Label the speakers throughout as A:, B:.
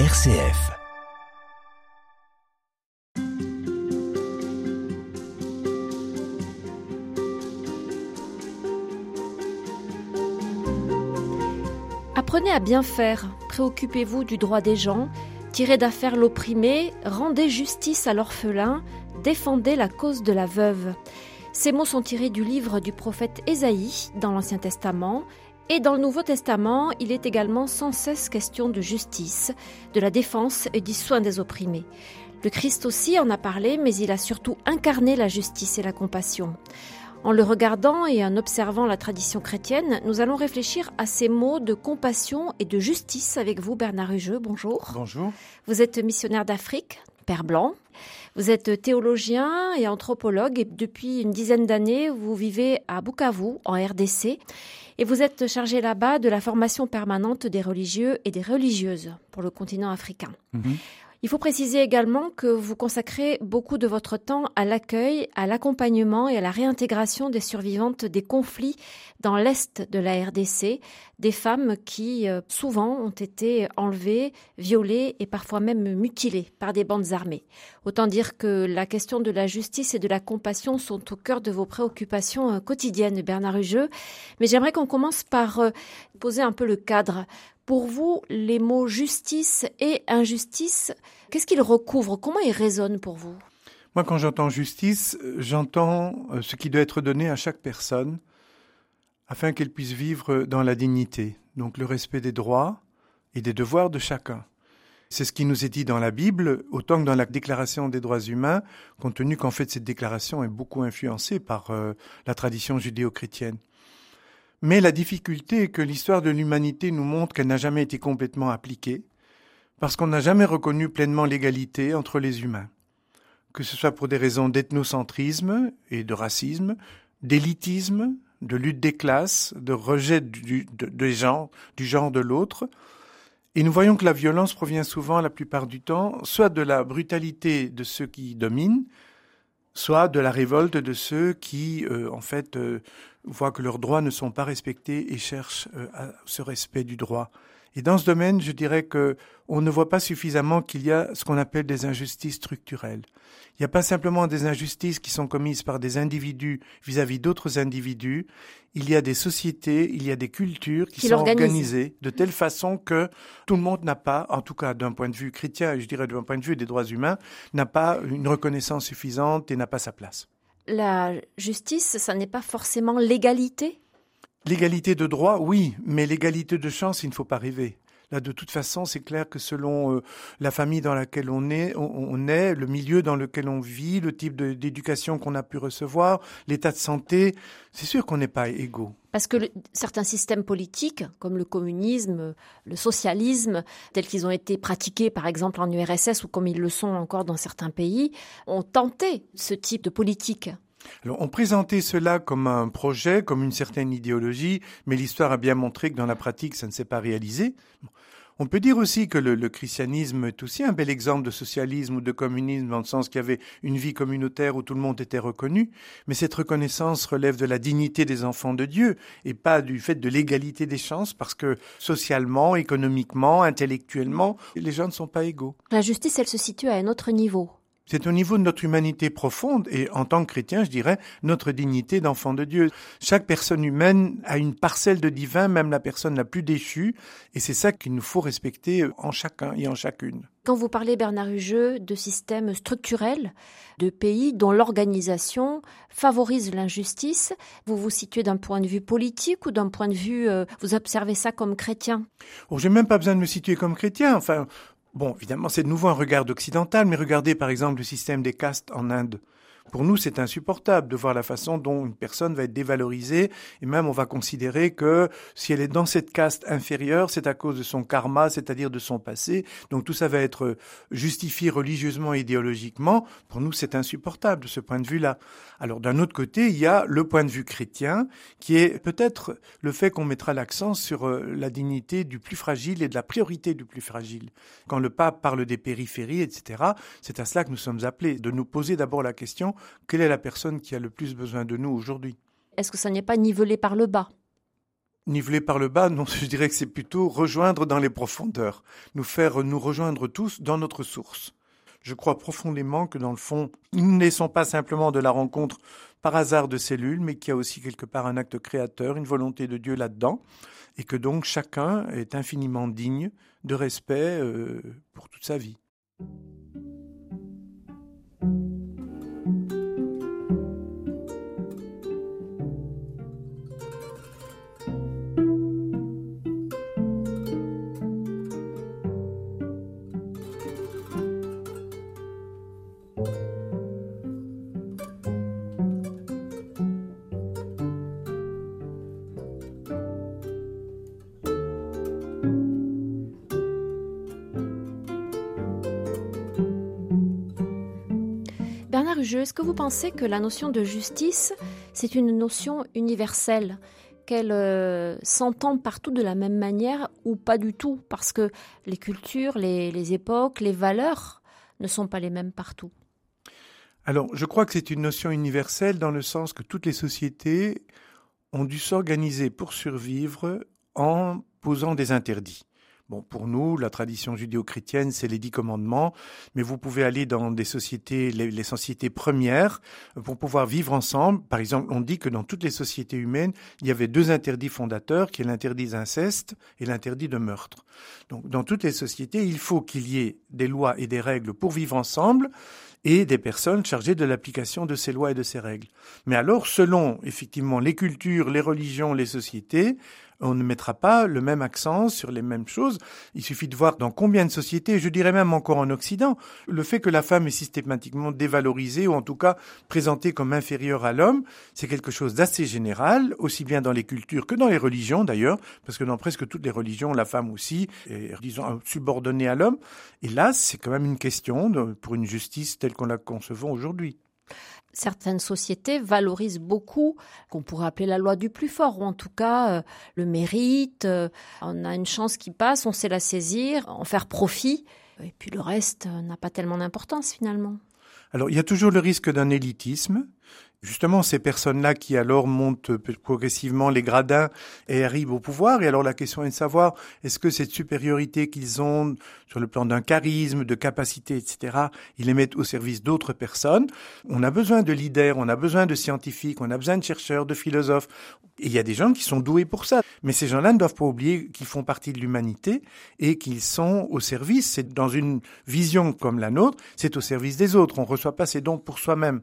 A: RCF.
B: Apprenez à bien faire, préoccupez-vous du droit des gens, tirez d'affaire l'opprimé, rendez justice à l'orphelin, défendez la cause de la veuve. Ces mots sont tirés du livre du prophète Ésaïe dans l'Ancien Testament, et dans le Nouveau Testament, il est également sans cesse question de justice, de la défense et du soin des opprimés. Le Christ aussi en a parlé, mais il a surtout incarné la justice et la compassion. En le regardant et en observant la tradition chrétienne, nous allons réfléchir à ces mots de compassion et de justice avec vous, Bernard Hugeux. Bonjour.
C: Bonjour.
B: Vous êtes missionnaire d'Afrique, Père Blanc. Vous êtes théologien et anthropologue et depuis une dizaine d'années, vous vivez à Bukavu, en RDC. Et vous êtes chargé là-bas de la formation permanente des religieux et des religieuses pour le continent africain.
C: Mhm.
B: Il faut préciser également que vous consacrez beaucoup de votre temps à l'accueil, à l'accompagnement et à la réintégration des survivantes des conflits dans l'Est de la RDC, des femmes qui euh, souvent ont été enlevées, violées et parfois même mutilées par des bandes armées. Autant dire que la question de la justice et de la compassion sont au cœur de vos préoccupations euh, quotidiennes, Bernard Hugeux. Mais j'aimerais qu'on commence par euh, poser un peu le cadre. Pour vous, les mots justice et injustice, qu'est-ce qu'ils recouvrent Comment ils résonnent pour vous?
C: Moi, quand j'entends justice, j'entends ce qui doit être donné à chaque personne afin qu'elle puisse vivre dans la dignité, donc le respect des droits et des devoirs de chacun. C'est ce qui nous est dit dans la Bible, autant que dans la Déclaration des droits humains, compte tenu qu'en fait cette déclaration est beaucoup influencée par euh, la tradition judéo-chrétienne. Mais la difficulté est que l'histoire de l'humanité nous montre qu'elle n'a jamais été complètement appliquée, parce qu'on n'a jamais reconnu pleinement l'égalité entre les humains, que ce soit pour des raisons d'ethnocentrisme et de racisme, d'élitisme, de lutte des classes, de rejet du, de, des gens, genre de l'autre. Et nous voyons que la violence provient souvent, la plupart du temps, soit de la brutalité de ceux qui dominent, soit de la révolte de ceux qui, euh, en fait, euh, voient que leurs droits ne sont pas respectés et cherchent euh, à ce respect du droit. Et dans ce domaine, je dirais que on ne voit pas suffisamment qu'il y a ce qu'on appelle des injustices structurelles. Il n'y a pas simplement des injustices qui sont commises par des individus vis-à-vis d'autres individus. Il y a des sociétés, il y a des cultures qui,
B: Qui
C: sont organisées de telle façon que tout le monde n'a pas, en tout cas d'un point de vue chrétien, et je dirais d'un point de vue des droits humains, n'a pas une reconnaissance suffisante et n'a pas sa place.
B: La justice, ça n'est pas forcément l'égalité?
C: L'égalité de droit, oui, mais l'égalité de chance, il ne faut pas rêver. Là, de toute façon, c'est clair que selon euh, la famille dans laquelle on est, le milieu dans lequel on vit, le type d'éducation qu'on a pu recevoir, l'état de santé, c'est sûr qu'on n'est pas égaux.
B: Parce que certains systèmes politiques, comme le communisme, le socialisme, tels qu'ils ont été pratiqués par exemple en URSS ou comme ils le sont encore dans certains pays, ont tenté ce type de politique.
C: On présentait cela comme un projet, comme une certaine idéologie, mais l'histoire a bien montré que dans la pratique, ça ne s'est pas réalisé. On peut dire aussi que le, le christianisme est aussi un bel exemple de socialisme ou de communisme, dans le sens qu'il y avait une vie communautaire où tout le monde était reconnu, mais cette reconnaissance relève de la dignité des enfants de Dieu et pas du fait de l'égalité des chances, parce que socialement, économiquement, intellectuellement, les gens ne sont pas égaux.
B: La justice, elle se situe à un autre niveau.
C: C'est au niveau de notre humanité profonde et en tant que chrétien, je dirais, notre dignité d'enfant de Dieu. Chaque personne humaine a une parcelle de divin, même la personne la plus déchue, et c'est ça qu'il nous faut respecter en chacun et en chacune.
B: Quand vous parlez, Bernard Hugeux, de systèmes structurels, de pays dont l'organisation favorise l'injustice, vous vous situez d'un point de vue politique ou d'un point de vue, euh, vous observez ça comme chrétien?
C: Bon, j'ai même pas besoin de me situer comme chrétien, enfin, bon, évidemment, c'est de nouveau un regard occidental, mais regardez par exemple le système des castes en Inde. Pour nous, c'est insupportable de voir la façon dont une personne va être dévalorisée, et même on va considérer que si elle est dans cette caste inférieure, c'est à cause de son karma, c'est-à-dire de son passé. Donc tout ça va être justifié religieusement idéologiquement. Pour nous, c'est insupportable de ce point de vue-là. Alors d'un autre côté, il y a le point de vue chrétien, qui est peut-être le fait qu'on mettra l'accent sur euh, la dignité du plus fragile et de la priorité du plus fragile. Quand le pape parle des périphéries, etc., c'est à cela que nous sommes appelés, de nous poser d'abord la question quelle est la personne qui a le plus besoin de nous aujourd'hui?
B: Est-ce que ça n'est pas nivelé par le bas?
C: Niveler par le bas, non, je dirais que c'est plutôt rejoindre dans les profondeurs, nous faire nous rejoindre tous dans notre source. Je crois profondément que dans le fond, nous ne laissons pas simplement de la rencontre par hasard de cellules, mais qu'il y a aussi quelque part un acte créateur, une volonté de Dieu là-dedans, et que donc chacun est infiniment digne de respect euh, pour toute sa vie.
B: Est-ce que vous pensez que la notion de justice, c'est une notion universelle qu'elle euh, s'entend partout de la même manière ou pas du tout? Parce que les cultures, les, époques, les valeurs ne sont pas les mêmes partout.
C: Alors, je crois que c'est une notion universelle dans le sens que toutes les sociétés ont dû s'organiser pour survivre en posant des interdits. Pour nous, la tradition judéo-chrétienne, c'est les dix commandements, mais vous pouvez aller dans des sociétés, les, sociétés premières, pour pouvoir vivre ensemble. Par exemple, on dit que dans toutes les sociétés humaines, il y avait deux interdits fondateurs, qui est l'interdit d'inceste et l'interdit de meurtre. Donc, dans toutes les sociétés, il faut qu'il y ait des lois et des règles pour vivre ensemble, et des personnes chargées de l'application de ces lois et de ces règles. Mais alors, selon effectivement les cultures, les religions, les sociétés, on ne mettra pas le même accent sur les mêmes choses. Il suffit de voir dans combien de sociétés, je dirais même encore en Occident, le fait que la femme est systématiquement dévalorisée ou en tout cas présentée comme inférieure à l'homme, c'est quelque chose d'assez général, aussi bien dans les cultures que dans les religions d'ailleurs, parce que dans presque toutes les religions, la femme aussi est, disons, subordonnée à l'homme. Et là, c'est quand même une question pour une justice telle qu'on la concevons aujourd'hui
B: certaines sociétés valorisent beaucoup qu'on pourrait appeler la loi du plus fort, ou en tout cas euh, le mérite. Euh, on a une chance qui passe, on sait la saisir, en faire profit, et puis le reste n'a pas tellement d'importance finalement.
C: Alors il y a toujours le risque d'un élitisme, justement ces personnes-là qui alors montent progressivement les gradins et arrivent au pouvoir. Et alors la question est de savoir est-ce que cette supériorité qu'ils ont sur le plan d'un charisme, de capacité, etc., ils les mettent au service d'autres personnes? On a besoin de leaders, on a besoin de scientifiques, on a besoin de chercheurs, de philosophes. Et il y a des gens qui sont doués pour ça. Mais ces gens-là ne doivent pas oublier qu'ils font partie de l'humanité et qu'ils sont au service. C'est dans une vision comme la nôtre, c'est au service des autres. On reçoit pas ces dons pour soi-même.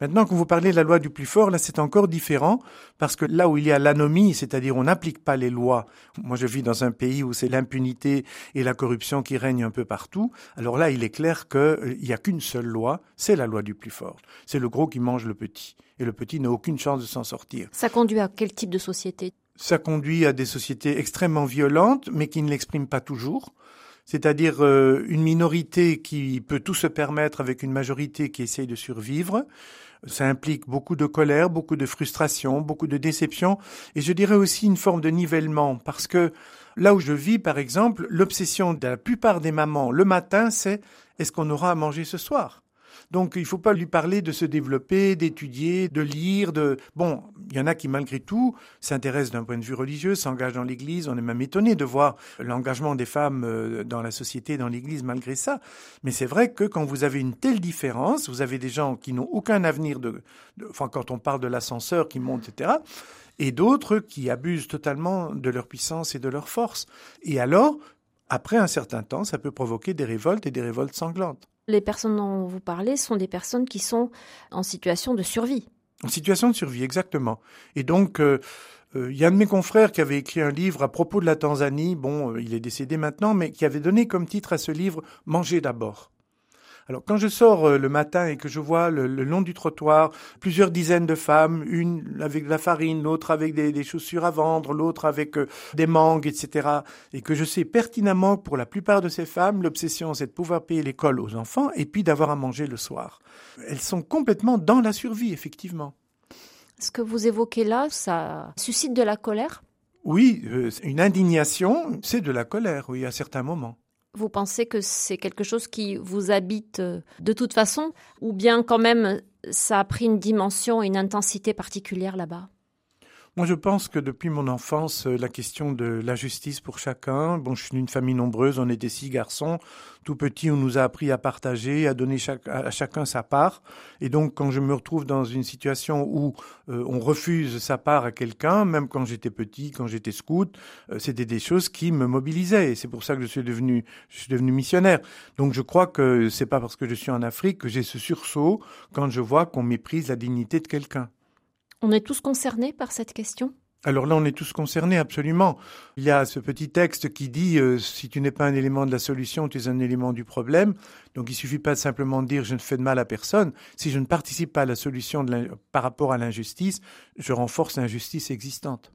C: Maintenant, quand vous parlez de la loi du plus fort, là, c'est encore différent parce que là où il y a l'anomie, c'est-à-dire on n'applique pas les lois. Moi, je vis dans un pays où c'est l'impunité et la corruption qui règnent un peu partout. Alors là, il est clair qu'il euh, n'y a qu'une seule loi, c'est la loi du plus fort. C'est le gros qui mange le petit. Et le petit n'a aucune chance de s'en sortir.
B: Ça conduit à quel type de société?
C: Ça conduit à des sociétés extrêmement violentes, mais qui ne l'expriment pas toujours c'est-à-dire euh, une minorité qui peut tout se permettre avec une majorité qui essaye de survivre, ça implique beaucoup de colère, beaucoup de frustration, beaucoup de déception, et je dirais aussi une forme de nivellement, parce que là où je vis, par exemple, l'obsession de la plupart des mamans le matin, c'est est-ce qu'on aura à manger ce soir? Donc il ne faut pas lui parler de se développer, d'étudier, de lire, de bon, il y en a qui malgré tout s'intéressent d'un point de vue religieux, s'engagent dans l'Église. On est même étonné de voir l'engagement des femmes euh, dans la société, dans l'Église malgré ça. Mais c'est vrai que quand vous avez une telle différence, vous avez des gens qui n'ont aucun avenir de, enfin quand on parle de l'ascenseur qui monte, etc et d'autres qui abusent totalement de leur puissance et de leur force. Et alors, après un certain temps, ça peut provoquer des révoltes et des révoltes sanglantes.
B: Les personnes dont vous parlez sont des personnes qui sont en situation de survie.
C: En situation de survie, exactement. Et donc, euh, euh, il y a un de mes confrères qui avait écrit un livre à propos de la Tanzanie, bon, euh, il est décédé maintenant, mais qui avait donné comme titre à ce livre Manger d'abord. Alors quand je sors euh, le matin et que je vois le, long du trottoir plusieurs dizaines de femmes, une avec de la farine, l'autre avec des, chaussures à vendre, l'autre avec euh, des mangues, etc., et que je sais pertinemment que pour la plupart de ces femmes, l'obsession c'est de pouvoir payer l'école aux enfants et puis d'avoir à manger le soir. Elles sont complètement dans la survie, effectivement.
B: Ce que vous évoquez là, ça suscite de la colère?
C: Oui, euh, une indignation, c'est de la colère, oui, à certains moments.
B: Vous pensez que c'est quelque chose qui vous habite euh, de toute façon ou bien quand même ça a pris une dimension une intensité particulière là-bas?
C: Moi, je pense que depuis mon enfance, euh, la question de la justice pour chacun, bon, je suis d'une famille nombreuse, on était six garçons, tout petit, on nous a appris à partager, à donner à chacun sa part. Et donc, quand je me retrouve dans une situation où euh, on refuse sa part à quelqu'un, même quand j'étais petit, quand j'étais scout, euh, c'était des choses qui me mobilisaient. Et c'est pour ça que je suis devenu, je suis devenu missionnaire. Donc, je crois que c'est pas parce que je suis en Afrique que j'ai ce sursaut quand je vois qu'on méprise la dignité de quelqu'un.
B: On est tous concernés par cette question?
C: Alors là, on est tous concernés, absolument. Il y a ce petit texte qui dit euh, si tu n'es pas un élément de la solution, tu es un élément du problème. Donc il suffit pas de simplement dire je ne fais de mal à personne. Si je ne participe pas à la solution par rapport à l'injustice, je renforce l'injustice existante.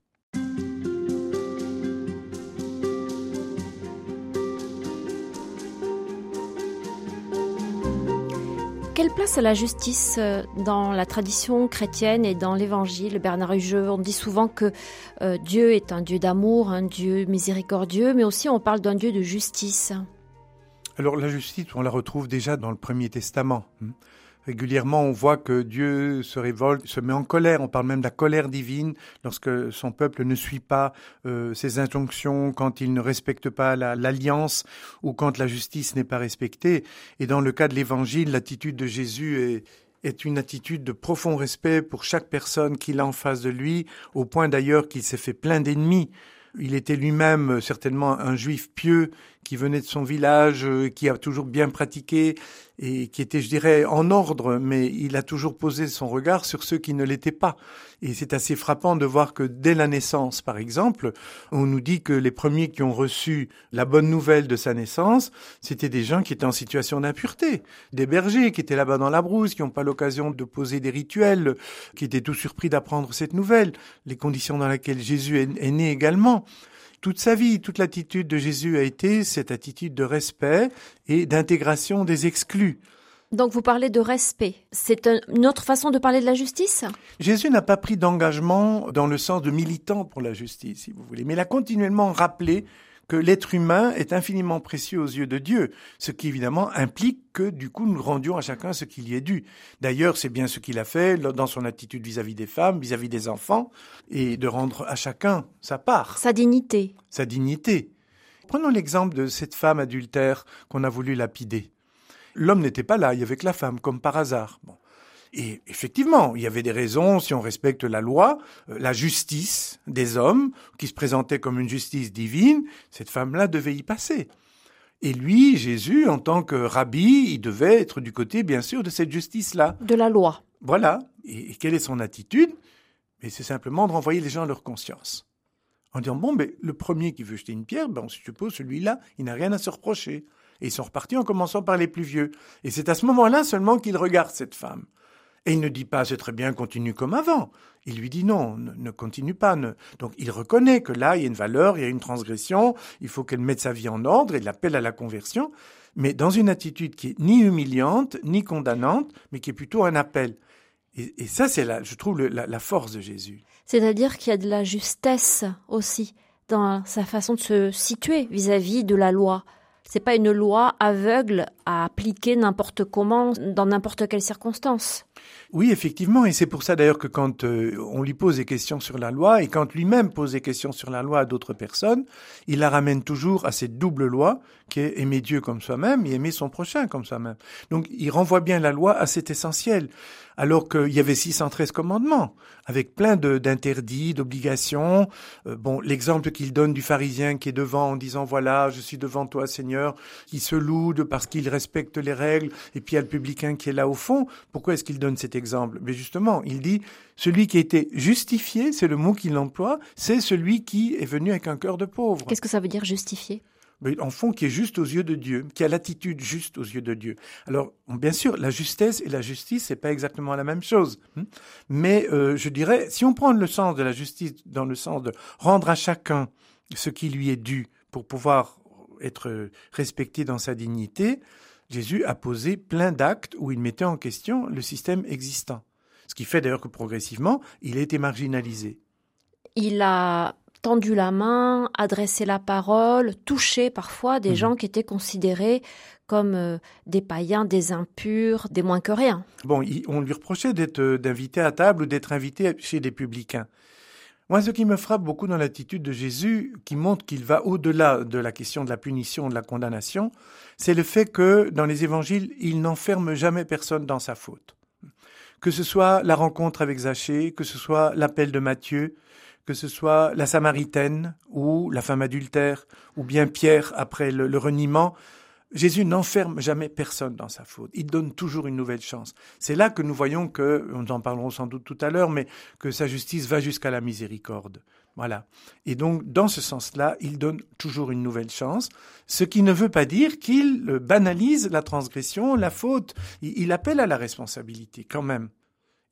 B: Quelle place a la justice euh, dans la tradition chrétienne et dans l'évangile? Bernard Hugeux, on dit souvent que euh, Dieu est un Dieu d'amour, un Dieu miséricordieux, mais aussi on parle d'un Dieu de justice.
C: Alors la justice, on la retrouve déjà dans le Premier Testament. Régulièrement, on voit que Dieu se révolte, se met en colère. On parle même de la colère divine lorsque son peuple ne suit pas euh, ses injonctions, quand il ne respecte pas l'alliance ou quand la justice n'est pas respectée. Et dans le cas de l'Évangile, l'attitude de Jésus est, est une attitude de profond respect pour chaque personne qu'il a en face de lui, au point d'ailleurs qu'il s'est fait plein d'ennemis. Il était lui-même certainement un juif pieux qui venait de son village, euh, qui a toujours bien pratiqué et qui était, je dirais, en ordre, mais il a toujours posé son regard sur ceux qui ne l'étaient pas. Et c'est assez frappant de voir que dès la naissance, par exemple, on nous dit que les premiers qui ont reçu la bonne nouvelle de sa naissance, c'était des gens qui étaient en situation d'impureté, des bergers qui étaient là-bas dans la brousse, qui n'ont pas l'occasion de poser des rituels, qui étaient tout surpris d'apprendre cette nouvelle, les conditions dans lesquelles Jésus est né également toute sa vie, toute l'attitude de Jésus a été cette attitude de respect et d'intégration des exclus.
B: Donc vous parlez de respect. C'est une autre façon de parler de la justice?
C: Jésus n'a pas pris d'engagement dans le sens de militant pour la justice, si vous voulez, mais il a continuellement rappelé que l'être humain est infiniment précieux aux yeux de Dieu, ce qui évidemment implique que du coup nous rendions à chacun ce qu'il y est dû. D'ailleurs, c'est bien ce qu'il a fait dans son attitude vis-à-vis des femmes, vis-à-vis des enfants, et de rendre à chacun sa part.
B: Sa dignité.
C: Sa dignité. Prenons l'exemple de cette femme adultère qu'on a voulu lapider. L'homme n'était pas là, il y avait que la femme, comme par hasard. Bon. Et effectivement, il y avait des raisons, si on respecte la loi, euh, la justice des hommes, qui se présentait comme une justice divine, cette femme-là devait y passer. Et lui, Jésus, en tant que rabbi, il devait être du côté, bien sûr, de cette justice-là.
B: De la loi.
C: Voilà. Et, quelle est son attitude? Mais c'est simplement de renvoyer les gens à leur conscience. En disant, bon, mais le premier qui veut jeter une pierre, ben, on suppose celui-là, il n'a rien à se reprocher. Et ils sont repartis en commençant par les plus vieux. Et c'est à ce moment-là seulement qu'il regarde cette femme. Et il ne dit pas c'est très bien, continue comme avant. Il lui dit non, ne, continue pas. Donc il reconnaît que là, il y a une valeur, il y a une transgression, il faut qu'elle mette sa vie en ordre et l'appelle à la conversion, mais dans une attitude qui est ni humiliante, ni condamnante, mais qui est plutôt un appel. Et, ça, c'est je trouve, la, force de Jésus.
B: C'est-à-dire qu'il y a de la justesse aussi dans sa façon de se situer vis-à-vis -vis de la loi. C'est pas une loi aveugle à appliquer n'importe comment, dans n'importe quelle circonstance.
C: Oui, effectivement, et c'est pour ça d'ailleurs que quand euh, on lui pose des questions sur la loi, et quand lui-même pose des questions sur la loi à d'autres personnes, il la ramène toujours à cette double loi qui est aimer Dieu comme soi-même et aimer son prochain comme soi-même. Donc il renvoie bien la loi à cet essentiel alors qu'il y avait 613 commandements, avec plein d'interdits, d'obligations. Euh, bon, l'exemple qu'il donne du pharisien qui est devant en disant, voilà, je suis devant toi, Seigneur, qui se loude parce qu'il respecte les règles, et puis il y a le publicain qui est là au fond. Pourquoi est-ce qu'il donne cet exemple Mais justement, il dit, celui qui a été justifié, c'est le mot qu'il emploie, c'est celui qui est venu avec un cœur de pauvre.
B: Qu'est-ce que ça veut dire justifié?
C: En fond qui est juste aux yeux de Dieu, qui a l'attitude juste aux yeux de Dieu. Alors, bien sûr, la justesse et la justice, c'est pas exactement la même chose. Hein. Mais euh, je dirais, si on prend le sens de la justice dans le sens de rendre à chacun ce qui lui est dû pour pouvoir être respecté dans sa dignité, Jésus a posé plein d'actes où il mettait en question le système existant. Ce qui fait d'ailleurs que progressivement, il a été marginalisé.
B: Il a tendu la main, adressé la parole, touché parfois des mhm. gens qui étaient considérés comme euh, des païens, des impurs, des moins que rien.
C: Bon, on lui reprochait d'être euh, d'invité à table ou d'être invité chez des publicains. Moi, ce qui me frappe beaucoup dans l'attitude de Jésus, qui montre qu'il va au-delà de la question de la punition, de la condamnation, c'est le fait que dans les évangiles, il n'enferme jamais personne dans sa faute. Que ce soit la rencontre avec Zachée, que ce soit l'appel de Matthieu, que ce soit la Samaritaine ou la femme adultère, ou bien Pierre après le reniement, Jésus n'enferme jamais personne dans sa faute. Il donne toujours une nouvelle chance. C'est là que nous voyons que, nous en parlerons sans doute tout à l'heure, mais que sa justice va jusqu'à la miséricorde. Voilà. Et donc, dans ce sens-là, il donne toujours une nouvelle chance, ce qui ne veut pas dire qu'il banalise la transgression, la faute. Il appelle à la responsabilité quand même.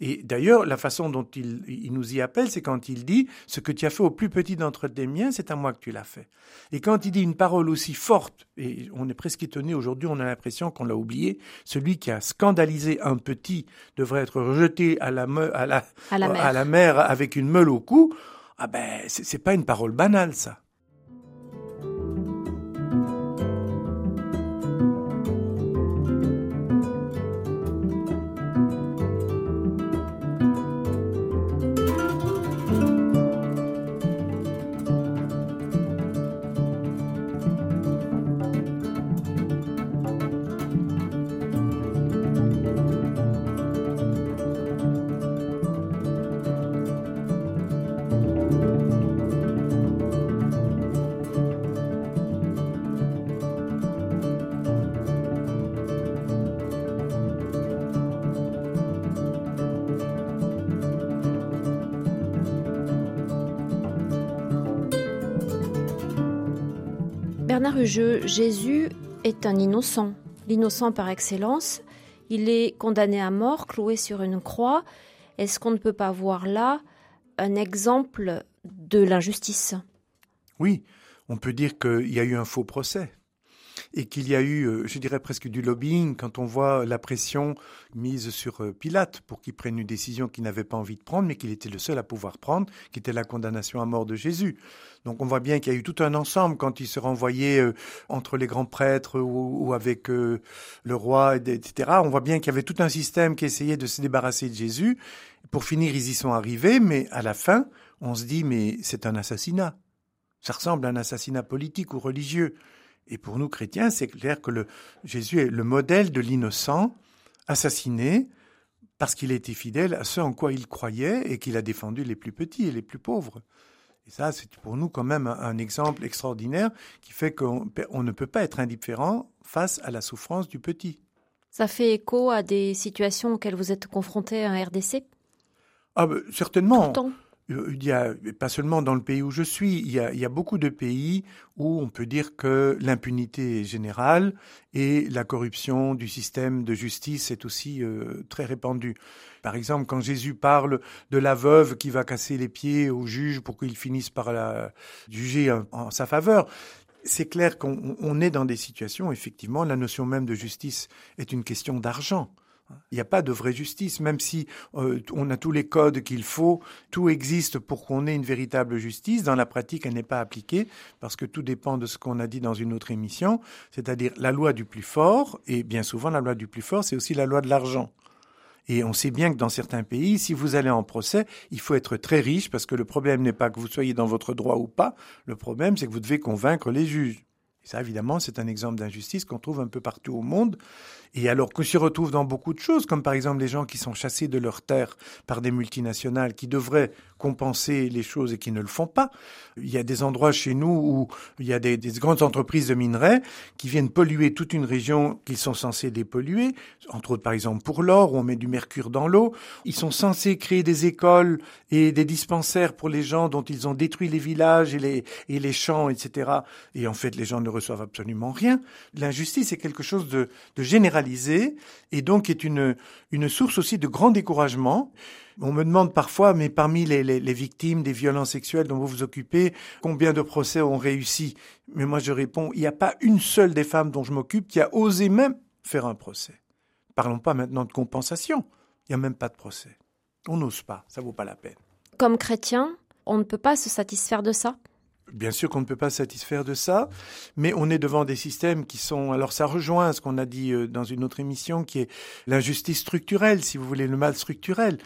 C: Et d'ailleurs, la façon dont il, nous y appelle, c'est quand il dit Ce que tu as fait au plus petit d'entre tes miens, c'est à moi que tu l'as fait. Et quand il dit une parole aussi forte, et on est presque étonné aujourd'hui, on a l'impression qu'on l'a oublié, celui qui a scandalisé un petit devrait être rejeté à la, à la, à la, mer. à la mer avec une meule au cou. Ah ben, c'est pas une parole banale, ça.
B: Jésus est un innocent, l'innocent par excellence. Il est condamné à mort, cloué sur une croix. Est-ce qu'on ne peut pas voir là un exemple de l'injustice?
C: Oui, on peut dire qu'il y a eu un faux procès et qu'il y a eu, euh, je dirais presque du lobbying quand on voit la pression mise sur euh, Pilate pour qu'il prenne une décision qu'il n'avait pas envie de prendre, mais qu'il était le seul à pouvoir prendre, qui était la condamnation à mort de Jésus. Donc on voit bien qu'il y a eu tout un ensemble quand il se renvoyait euh, entre les grands prêtres ou, avec le roi, etc. On voit bien qu'il y avait tout un système qui essayait de se débarrasser de Jésus. Pour finir, ils y sont arrivés, mais à la fin, on se dit, mais c'est un assassinat. Ça ressemble à un assassinat politique ou religieux. Et pour nous chrétiens, c'est clair que le, Jésus est le modèle de l'innocent assassiné parce qu'il était fidèle à ce en quoi il croyait et qu'il a défendu les plus petits et les plus pauvres. Et ça, c'est pour nous quand même un, exemple extraordinaire qui fait qu'on ne peut pas être indifférent face à la souffrance du petit.
B: Ça fait écho à des situations auxquelles vous êtes confronté en RDC
C: Ah, ben, certainement. Il y a, pas seulement dans le pays où je suis, il y, a, beaucoup de pays où on peut dire que l'impunité est générale et la corruption du système de justice est aussi euh, très répandue. Par exemple, quand Jésus parle de la veuve qui va casser les pieds au juge pour qu'il finisse par la juger en sa faveur, c'est clair qu'on est dans des situations, effectivement, la notion même de justice est une question d'argent. Il n'y a pas de vraie justice, même si euh, on a tous les codes qu'il faut, tout existe pour qu'on ait une véritable justice. Dans la pratique, elle n'est pas appliquée parce que tout dépend de ce qu'on a dit dans une autre émission, c'est-à-dire la loi du plus fort, et bien souvent la loi du plus fort, c'est aussi la loi de l'argent. Et on sait bien que dans certains pays, si vous allez en procès, il faut être très riche parce que le problème n'est pas que vous soyez dans votre droit ou pas, le problème c'est que vous devez convaincre les juges. Et ça, évidemment, c'est un exemple d'injustice qu'on trouve un peu partout au monde. Et alors qu'on s'y retrouve dans beaucoup de choses, comme par exemple les gens qui sont chassés de leur terre par des multinationales qui devraient compenser les choses et qui ne le font pas. Il y a des endroits chez nous où il y a des, des grandes entreprises de minerais qui viennent polluer toute une région qu'ils sont censés dépolluer, entre autres par exemple pour l'or, où on met du mercure dans l'eau. Ils sont censés créer des écoles et des dispensaires pour les gens dont ils ont détruit les villages et les, champs, etc. Et en fait, les gens ne reçoivent absolument rien. L'injustice est quelque chose de, de généralisé et donc est une, une source aussi de grand découragement. On me demande parfois, mais parmi les, victimes des violences sexuelles dont vous vous occupez, combien de procès ont réussi? Mais moi je réponds, il n'y a pas une seule des femmes dont je m'occupe qui a osé même faire un procès. Parlons pas maintenant de compensation. Il n'y a même pas de procès. On n'ose pas, ça vaut pas la peine.
B: Comme chrétien, on ne peut pas se satisfaire de ça?
C: Bien sûr qu'on ne peut pas satisfaire de ça, mais on est devant des systèmes qui sont. Alors ça rejoint ce qu'on a dit euh, dans une autre émission, qui est l'injustice structurelle, si vous voulez, le mal structurel.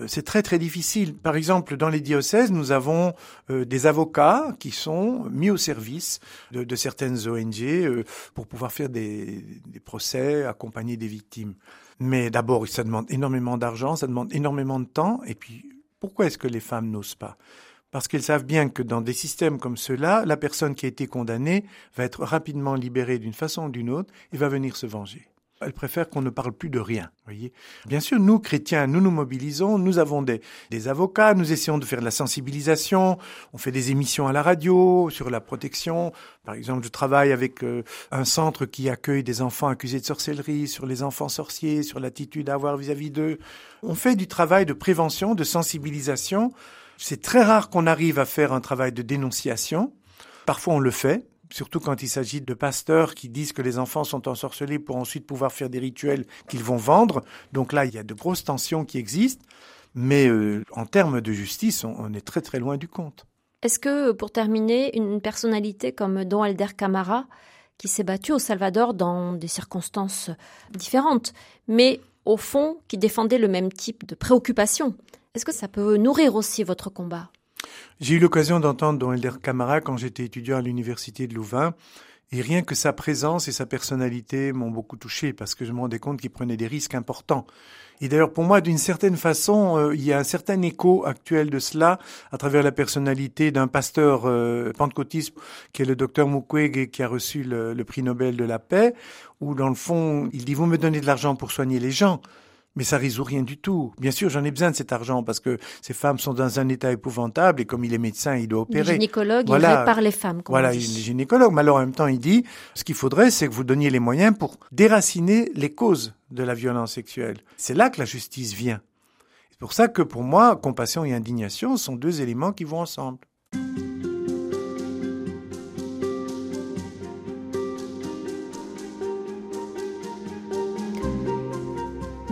C: Euh, c'est très très difficile. Par exemple, dans les diocèses, nous avons euh, des avocats qui sont mis au service de, certaines ONG pour pouvoir faire des, des procès, accompagner des victimes. Mais d'abord, ça demande énormément d'argent, ça demande énormément de temps, et puis pourquoi est-ce que les femmes n'osent pas? Parce qu'elles savent bien que dans des systèmes comme ceux-là, la personne qui a été condamnée va être rapidement libérée d'une façon ou d'une autre et va venir se venger. Elles préfèrent qu'on ne parle plus de rien. Voyez. Bien sûr, nous, chrétiens, nous nous mobilisons, nous avons des, des, avocats, nous essayons de faire de la sensibilisation, on fait des émissions à la radio sur la protection. Par exemple, je travaille avec euh, un centre qui accueille des enfants accusés de sorcellerie, sur les enfants sorciers, sur l'attitude à avoir vis-à-vis d'eux. On fait du travail de prévention, de sensibilisation c'est très rare qu'on arrive à faire un travail de dénonciation. Parfois on le fait, surtout quand il s'agit de pasteurs qui disent que les enfants sont ensorcelés pour ensuite pouvoir faire des rituels qu'ils vont vendre. Donc là, il y a de grosses tensions qui existent. Mais euh, en termes de justice, on, est très très loin du compte.
B: Est-ce que, pour terminer, une personnalité comme Don Alder Camara, qui s'est battu au Salvador dans des circonstances différentes, mais au fond qui défendait le même type de préoccupation, est-ce que ça peut nourrir aussi votre combat?
C: J'ai eu l'occasion d'entendre Don Elder Camara quand j'étais étudiant à l'université de Louvain. Et rien que sa présence et sa personnalité m'ont beaucoup touché parce que je me rendais compte qu'il prenait des risques importants. Et d'ailleurs, pour moi, d'une certaine façon, euh, il y a un certain écho actuel de cela à travers la personnalité d'un pasteur euh, pentecôtiste qui est le docteur Mukwege qui a reçu le, le prix Nobel de la paix, où dans le fond, il dit, vous me donnez de l'argent pour soigner les gens. Mais ça résout rien du tout. Bien sûr, j'en ai besoin de cet argent parce que ces femmes sont dans un état épouvantable et comme il est médecin, il doit opérer. Le
B: gynécologue, il répare les femmes.
C: Voilà, il est gynécologue. Mais alors en même temps, il dit, ce qu'il faudrait, c'est que vous donniez les moyens pour déraciner les causes de la violence sexuelle. C'est là que la justice vient. C'est pour ça que pour moi, compassion et indignation sont deux éléments qui vont ensemble.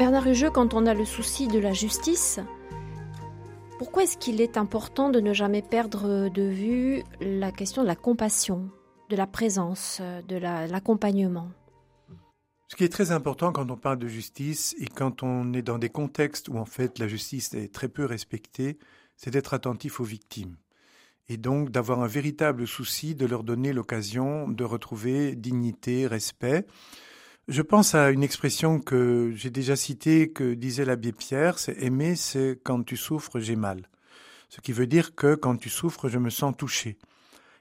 B: Bernard Hugeux, quand on a le souci de la justice, pourquoi est-ce qu'il est important de ne jamais perdre de vue la question de la compassion, de la présence, de l'accompagnement?
C: Ce qui est très important quand on parle de justice et quand on est dans des contextes où en fait la justice est très peu respectée, c'est d'être attentif aux victimes et donc d'avoir un véritable souci de leur donner l'occasion de retrouver dignité, respect. Je pense à une expression que j'ai déjà citée, que disait l'abbé Pierre, c'est aimer, c'est quand tu souffres, j'ai mal. Ce qui veut dire que quand tu souffres, je me sens touché.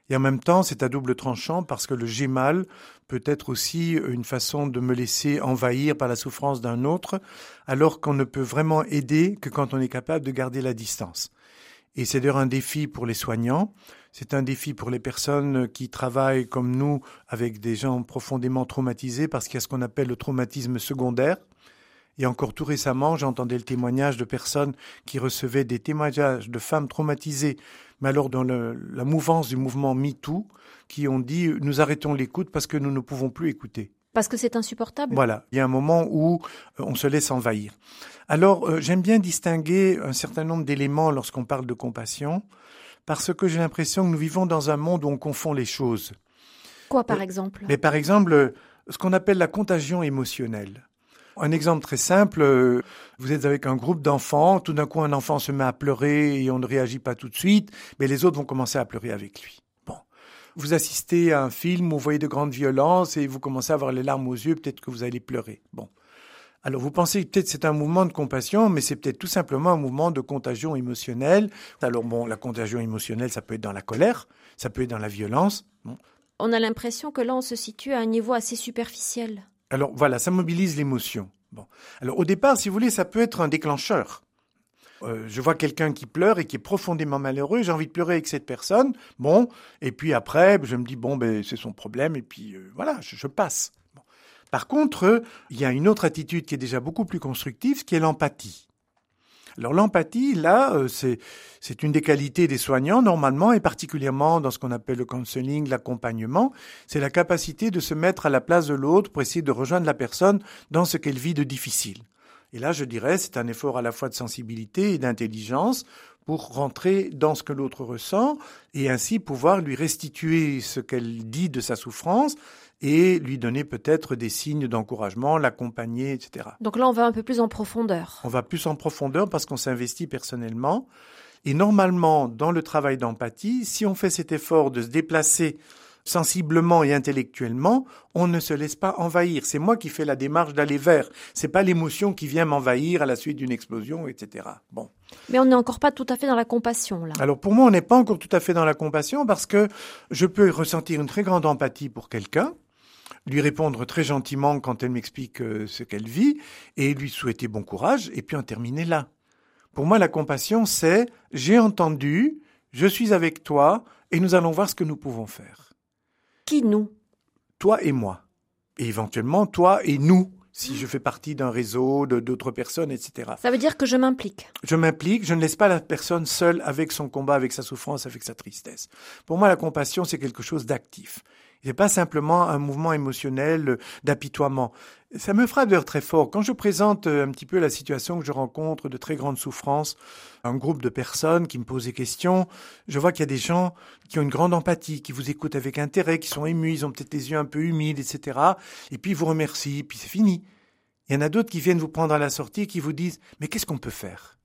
C: Et en même temps, c'est à double tranchant parce que le j'ai mal peut être aussi une façon de me laisser envahir par la souffrance d'un autre, alors qu'on ne peut vraiment aider que quand on est capable de garder la distance. Et c'est d'ailleurs un défi pour les soignants, c'est un défi pour les personnes qui travaillent comme nous avec des gens profondément traumatisés parce qu'il y a ce qu'on appelle le traumatisme secondaire. Et encore tout récemment, j'entendais le témoignage de personnes qui recevaient des témoignages de femmes traumatisées, mais alors dans la mouvance du mouvement MeToo, qui ont dit nous arrêtons l'écoute parce que nous ne pouvons plus écouter.
B: Parce que c'est insupportable.
C: Voilà, il y a un moment où euh, on se laisse envahir. Alors, euh, j'aime bien distinguer un certain nombre d'éléments lorsqu'on parle de compassion parce que j'ai l'impression que nous vivons dans un monde où on confond les choses.
B: Quoi, par euh, exemple?
C: Mais par exemple, ce qu'on appelle la contagion émotionnelle. Un exemple très simple, euh, vous êtes avec un groupe d'enfants, tout d'un coup un enfant se met à pleurer et on ne réagit pas tout de suite, mais les autres vont commencer à pleurer avec lui. Bon. Vous assistez à un film où vous voyez de grandes violences et vous commencez à avoir les larmes aux yeux, peut-être que vous allez pleurer. Bon. Alors vous pensez peut-être c'est un mouvement de compassion, mais c'est peut-être tout simplement un mouvement de contagion émotionnelle. Alors bon, la contagion émotionnelle, ça peut être dans la colère, ça peut être dans la violence.
B: On a l'impression que là, on se situe à un niveau assez superficiel.
C: Alors voilà, ça mobilise l'émotion. Bon. Alors au départ, si vous voulez, ça peut être un déclencheur. Euh, je vois quelqu'un qui pleure et qui est profondément malheureux, j'ai envie de pleurer avec cette personne. Bon, et puis après, je me dis bon, ben c'est son problème, et puis euh, voilà, je passe. Par contre, il y a une autre attitude qui est déjà beaucoup plus constructive, qui est l'empathie. Alors l'empathie, là, euh, c'est une des qualités des soignants normalement, et particulièrement dans ce qu'on appelle le counseling, l'accompagnement, c'est la capacité de se mettre à la place de l'autre pour essayer de rejoindre la personne dans ce qu'elle vit de difficile. Et là, je dirais, c'est un effort à la fois de sensibilité et d'intelligence pour rentrer dans ce que l'autre ressent et ainsi pouvoir lui restituer ce qu'elle dit de sa souffrance et lui donner peut-être des signes d'encouragement, l'accompagner, etc.
B: Donc là, on va un peu plus en profondeur.
C: On va plus en profondeur parce qu'on s'investit personnellement. Et normalement, dans le travail d'empathie, si on fait cet effort de se déplacer sensiblement et intellectuellement, on ne se laisse pas envahir. C'est moi qui fais la démarche d'aller vers. C'est pas l'émotion qui vient m'envahir à la suite d'une explosion, etc. Bon.
B: Mais on n'est encore pas tout à fait dans la compassion, là.
C: Alors pour moi, on n'est pas encore tout à fait dans la compassion parce que je peux ressentir une très grande empathie pour quelqu'un, lui répondre très gentiment quand elle m'explique euh, ce qu'elle vit et lui souhaiter bon courage et puis en terminer là. Pour moi, la compassion, c'est j'ai entendu, je suis avec toi et nous allons voir ce que nous pouvons faire.
B: Qui nous
C: Toi et moi. Et éventuellement, toi et nous, si je fais partie d'un réseau d'autres personnes, etc.
B: Ça veut dire que je m'implique.
C: Je m'implique, je ne laisse pas la personne seule avec son combat, avec sa souffrance, avec sa tristesse. Pour moi, la compassion, c'est quelque chose d'actif. Ce n'est pas simplement un mouvement émotionnel d'apitoiement. Ça me frappe d'ailleurs très fort. Quand je présente euh, un petit peu la situation que je rencontre de très grande souffrance, un groupe de personnes qui me posent des questions, je vois qu'il y a des gens qui ont une grande empathie, qui vous écoutent avec intérêt, qui sont émus, ils ont peut-être les yeux un peu humides, etc. Et puis ils vous remercient, puis c'est fini. Il y en a d'autres qui viennent vous prendre à la sortie et qui vous disent Mais qu'est-ce qu'on peut faire?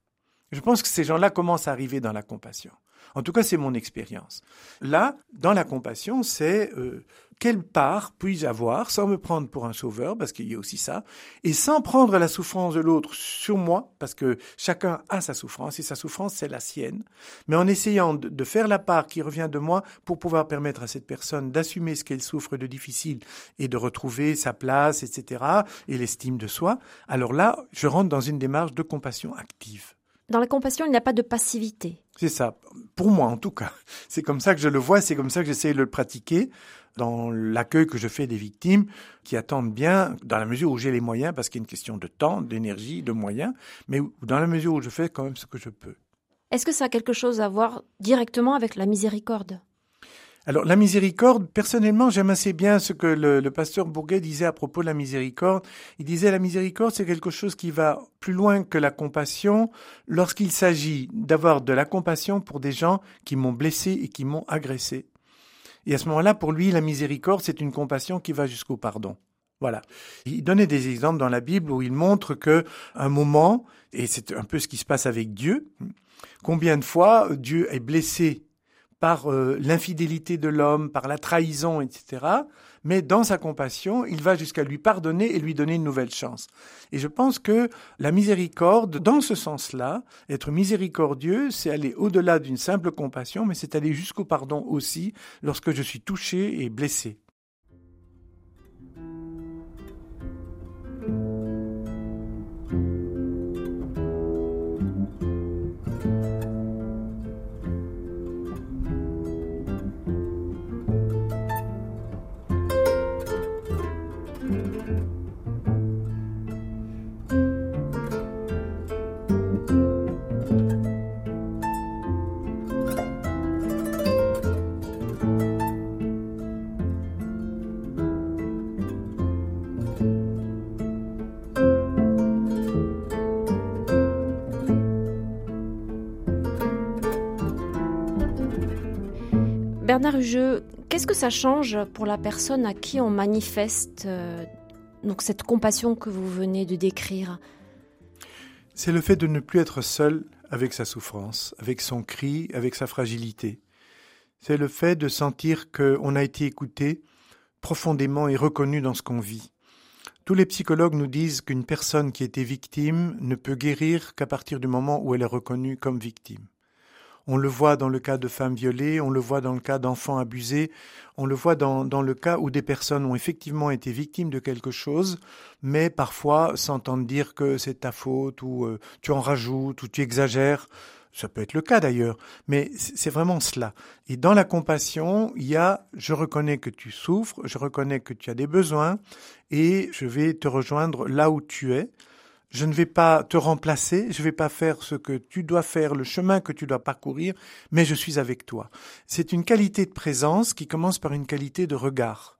C: Je pense que ces gens-là commencent à arriver dans la compassion. En tout cas, c'est mon expérience. Là, dans la compassion, c'est euh, quelle part puis-je avoir sans me prendre pour un sauveur, parce qu'il y a aussi ça, et sans prendre la souffrance de l'autre sur moi, parce que chacun a sa souffrance, et sa souffrance, c'est la sienne, mais en essayant de, faire la part qui revient de moi pour pouvoir permettre à cette personne d'assumer ce qu'elle souffre de difficile et de retrouver sa place, etc., et l'estime de soi, alors là, je rentre dans une démarche de compassion active.
B: Dans la compassion, il n'y a pas de passivité.
C: C'est ça, pour moi en tout cas. C'est comme ça que je le vois, c'est comme ça que j'essaie de le pratiquer dans l'accueil que je fais des victimes qui attendent bien, dans la mesure où j'ai les moyens, parce qu'il y a une question de temps, d'énergie, de moyens, mais dans la mesure où je fais quand même ce que je peux.
B: Est-ce que ça a quelque chose à voir directement avec la miséricorde?
C: Alors la miséricorde, personnellement, j'aime assez bien ce que le, pasteur Bourguet disait à propos de la miséricorde. Il disait la miséricorde, c'est quelque chose qui va plus loin que la compassion lorsqu'il s'agit d'avoir de la compassion pour des gens qui m'ont blessé et qui m'ont agressé. Et à ce moment-là, pour lui, la miséricorde, c'est une compassion qui va jusqu'au pardon. Voilà. Il donnait des exemples dans la Bible où il montre que un moment, et c'est un peu ce qui se passe avec Dieu, combien de fois Dieu est blessé par euh, l'infidélité de l'homme, par la trahison, etc. Mais dans sa compassion, il va jusqu'à lui pardonner et lui donner une nouvelle chance. Et je pense que la miséricorde, dans ce sens-là, être miséricordieux, c'est aller au-delà d'une simple compassion, mais c'est aller jusqu'au pardon aussi lorsque je suis touché et blessé.
B: Bernard Hugeux, qu'est-ce que ça change pour la personne à qui on manifeste euh, donc cette compassion que vous venez de décrire?
C: C'est le fait de ne plus être seul avec sa souffrance, avec son cri, avec sa fragilité. C'est le fait de sentir qu'on a été écouté profondément et reconnu dans ce qu'on vit. Tous les psychologues nous disent qu'une personne qui était victime ne peut guérir qu'à partir du moment où elle est reconnue comme victime. On le voit dans le cas de femmes violées, on le voit dans le cas d'enfants abusés, on le voit dans, dans, le cas où des personnes ont effectivement été victimes de quelque chose, mais parfois s'entendent dire que c'est ta faute ou euh, tu en rajoutes ou tu exagères. Ça peut être le cas d'ailleurs, mais c'est vraiment cela. Et dans la compassion, il y a je reconnais que tu souffres, je reconnais que tu as des besoins et je vais te rejoindre là où tu es. Je ne vais pas te remplacer, je ne vais pas faire ce que tu dois faire, le chemin que tu dois parcourir, mais je suis avec toi. C'est une qualité de présence qui commence par une qualité de regard.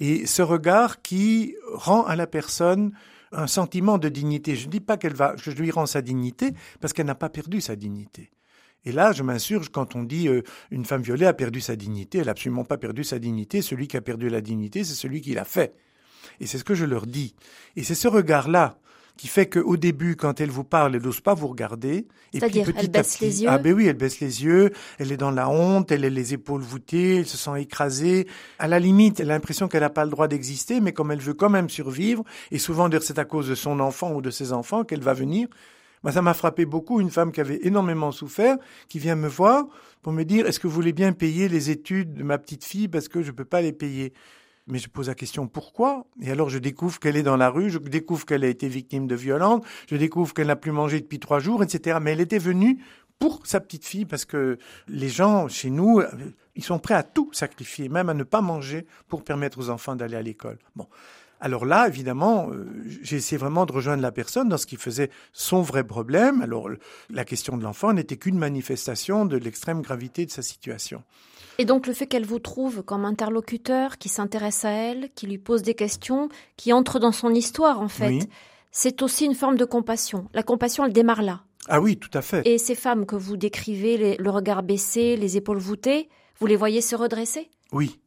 C: Et ce regard qui rend à la personne un sentiment de dignité. Je ne dis pas qu'elle va, je lui rends sa dignité, parce qu'elle n'a pas perdu sa dignité. Et là, je m'insurge quand on dit euh, une femme violée a perdu sa dignité. Elle n'a absolument pas perdu sa dignité. Celui qui a perdu la dignité, c'est celui qui l'a fait. Et c'est ce que je leur dis. Et c'est ce regard-là qui fait qu'au début, quand elle vous parle, elle n'ose pas vous regarder.
B: C'est-à-dire, elle baisse les yeux.
C: Ah ben oui, elle baisse les yeux. Elle est dans la honte. Elle a les épaules voûtées. Elle se sent écrasée. À la limite, elle a l'impression qu'elle n'a pas le droit d'exister, mais comme elle veut quand même survivre, et souvent c'est à cause de son enfant ou de ses enfants qu'elle va venir. Moi, ça m'a frappé beaucoup une femme qui avait énormément souffert, qui vient me voir pour me dire est-ce que vous voulez bien payer les études de ma petite fille parce que je ne peux pas les payer? Mais je pose la question pourquoi? Et alors je découvre qu'elle est dans la rue, je découvre qu'elle a été victime de violence, je découvre qu'elle n'a plus mangé depuis trois jours, etc. Mais elle était venue pour sa petite fille parce que les gens chez nous, ils sont prêts à tout sacrifier, même à ne pas manger pour permettre aux enfants d'aller à l'école. Bon. Alors là, évidemment, euh, j'ai essayé vraiment de rejoindre la personne dans ce qui faisait son vrai problème. Alors la question de l'enfant n'était qu'une manifestation de l'extrême gravité de sa situation.
B: Et donc le fait qu'elle vous trouve comme interlocuteur, qui s'intéresse à elle, qui lui pose des questions, qui entre dans son histoire en fait, c'est aussi une forme de compassion. La compassion, elle démarre là.
C: Ah oui, tout à fait.
B: Et ces femmes que vous décrivez, le regard baissé, les épaules voûtées, vous les voyez se redresser?
C: Oui,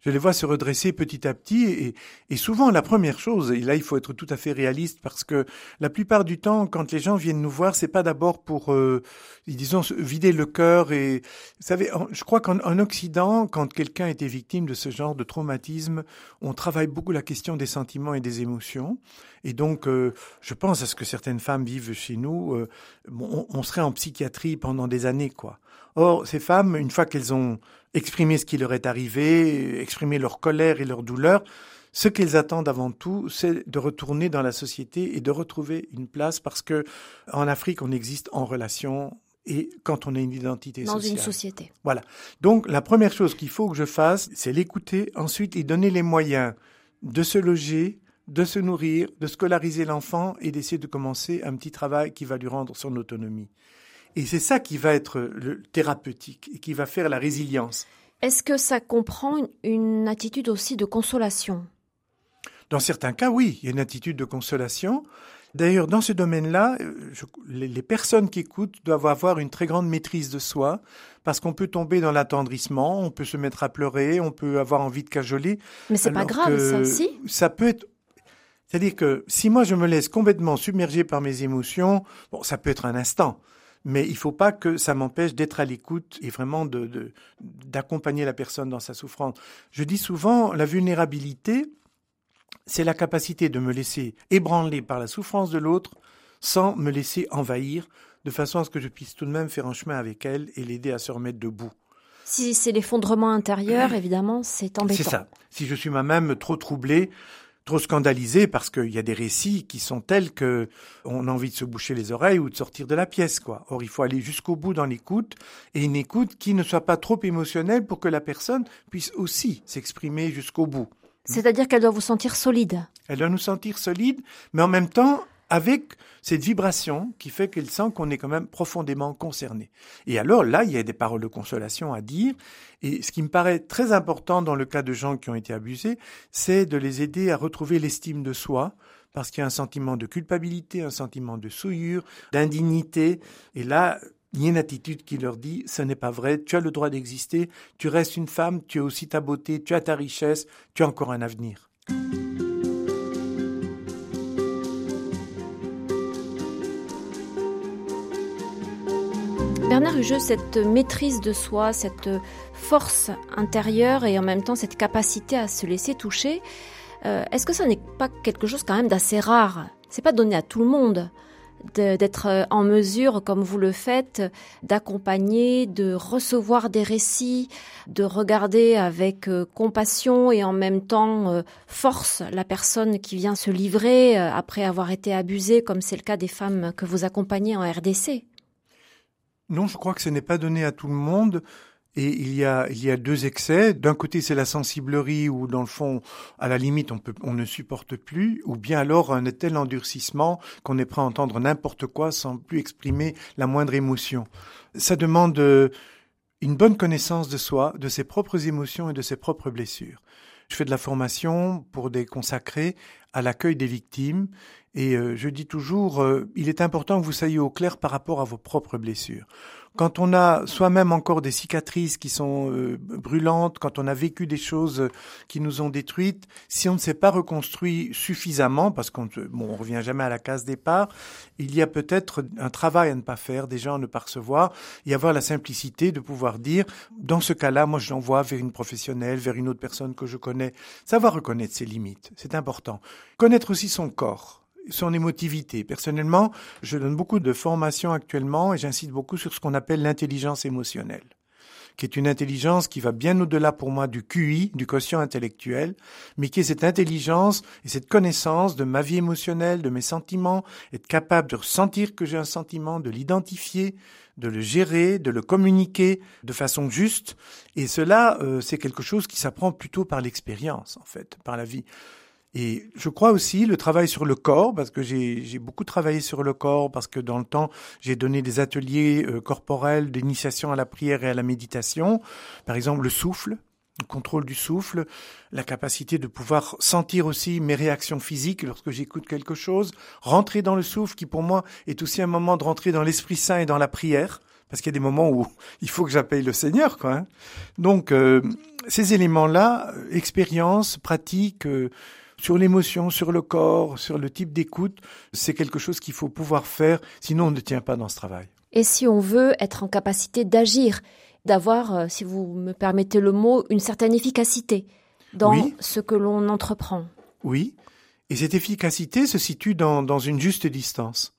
C: je les vois se redresser petit à petit et, et, souvent la première chose, et là il faut être tout à fait réaliste parce que la plupart du temps, quand les gens viennent nous voir, c'est pas d'abord pour, euh, disons, vider le cœur et, vous savez, je crois qu'en Occident, quand quelqu'un était victime de ce genre de traumatisme, on travaille beaucoup la question des sentiments et des émotions. Et donc, euh, je pense à ce que certaines femmes vivent chez nous. Euh, on, on serait en psychiatrie pendant des années, quoi. Or, ces femmes, une fois qu'elles ont exprimé ce qui leur est arrivé, exprimé leur colère et leur douleur, ce qu'elles attendent avant tout, c'est de retourner dans la société et de retrouver une place parce que en Afrique, on existe en relation et quand on a une identité
B: sociale.
C: Dans
B: une société.
C: Voilà. Donc, la première chose qu'il faut que je fasse, c'est l'écouter, ensuite lui donner les moyens de se loger, de se nourrir, de scolariser l'enfant et d'essayer de commencer un petit travail qui va lui rendre son autonomie. Et c'est ça qui va être le thérapeutique et qui va faire la résilience.
B: Est-ce que ça comprend une attitude aussi de consolation?
C: Dans certains cas, oui, il y a une attitude de consolation. D'ailleurs, dans ce domaine-là, euh, les personnes qui écoutent doivent avoir une très grande maîtrise de soi, parce qu'on peut tomber dans l'attendrissement, on peut se mettre à pleurer, on peut avoir envie de cajoler.
B: Mais c'est pas grave, ça aussi.
C: Ça peut être c'est-à-dire que si moi je me laisse complètement submerger par mes émotions, bon, ça peut être un instant mais il ne faut pas que ça m'empêche d'être à l'écoute et vraiment de, d'accompagner la personne dans sa souffrance. Je dis souvent, la vulnérabilité, c'est la capacité de me laisser ébranler par la souffrance de l'autre sans me laisser envahir, de façon à ce que je puisse tout de même faire un chemin avec elle et l'aider à se remettre debout.
B: Si c'est l'effondrement intérieur, évidemment, c'est embêtant.
C: C'est ça. Si je suis moi-même trop troublé, trop scandalisé parce qu'il y a des récits qui sont tels que on a envie de se boucher les oreilles ou de sortir de la pièce, quoi. Or, il faut aller jusqu'au bout dans l'écoute et une écoute qui ne soit pas trop émotionnelle pour que la personne puisse aussi s'exprimer jusqu'au bout.
B: C'est-à-dire qu'elle doit vous sentir solide.
C: Elle doit nous sentir solide, mais en même temps avec cette vibration qui fait qu'elle sent qu'on est quand même profondément concerné. Et alors là, il y a des paroles de consolation à dire. Et ce qui me paraît très important dans le cas de gens qui ont été abusés, c'est de les aider à retrouver l'estime de soi, parce qu'il y a un sentiment de culpabilité, un sentiment de souillure, d'indignité. Et là, il y a une attitude qui leur dit ce n'est pas vrai, tu as le droit d'exister, tu restes une femme, tu as aussi ta beauté, tu as ta richesse, tu as encore un avenir.
B: Bernard Hugeux, cette maîtrise de soi, cette force intérieure et en même temps cette capacité à se laisser toucher, euh, est-ce que ça n'est pas quelque chose quand même d'assez rare? C'est pas donné à tout le monde d'être euh, en mesure, comme vous le faites, d'accompagner, de recevoir des récits, de regarder avec euh, compassion et en même temps force la personne qui vient se livrer après avoir été abusée, comme c'est le cas des femmes que vous accompagnez en RDC.
C: Non, je crois que ce n'est pas donné à tout le monde. Et il y a, deux excès. D'un côté, c'est la sensiblerie où, dans le fond, à la limite, on, on ne supporte plus, ou bien alors un tel endurcissement qu'on est prêt à entendre n'importe quoi sans plus exprimer la moindre émotion. Ça demande euh, une bonne connaissance de soi, de ses propres émotions et de ses propres blessures. Je fais de la formation pour des consacrés à l'accueil des victimes. Et euh, je dis toujours, euh, il est important que vous soyez au clair par rapport à vos propres blessures. Quand on a soi-même encore des cicatrices qui sont euh, brûlantes, quand on a vécu des choses qui nous ont détruites, si on ne s'est pas reconstruit suffisamment, parce qu'on bon, on revient jamais à la case départ, il y a peut-être un travail à ne pas faire, gens à ne pas recevoir, et avoir la simplicité de pouvoir dire, dans ce cas-là, moi je l'envoie vers une professionnelle, vers une autre personne que je connais. Savoir reconnaître ses limites, c'est important. Connaître aussi son corps son émotivité. Personnellement, je donne beaucoup de formations actuellement et j'insiste beaucoup sur ce qu'on appelle l'intelligence émotionnelle qui est une intelligence qui va bien au-delà pour moi du QI, du quotient intellectuel, mais qui est cette intelligence et cette connaissance de ma vie émotionnelle, de mes sentiments, être capable de ressentir que j'ai un sentiment, de l'identifier, de le gérer, de le communiquer de façon juste. Et cela, euh, c'est quelque chose qui s'apprend plutôt par l'expérience, en fait, par la vie. Et je crois aussi le travail sur le corps, parce que j'ai beaucoup travaillé sur le corps, parce que dans le temps, j'ai donné des ateliers euh, corporels d'initiation à la prière et à la méditation. Par exemple, le souffle, le contrôle du souffle, la capacité de pouvoir sentir aussi mes réactions physiques lorsque j'écoute quelque chose, rentrer dans le souffle, qui pour moi est aussi un moment de rentrer dans l'Esprit Saint et dans la prière, parce qu'il y a des moments où il faut que j'appelle le Seigneur, quoi. Hein. Donc, euh, ces éléments-là, euh, expérience, pratique, sur l'émotion, sur le corps, sur le type d'écoute, c'est quelque chose qu'il faut pouvoir faire, sinon on ne tient pas dans ce travail.
B: Et si on veut être en capacité d'agir, d'avoir, euh, si vous me permettez le mot, une certaine efficacité dans ce que l'on entreprend.
C: Oui, et cette efficacité se situe dans, dans une juste distance.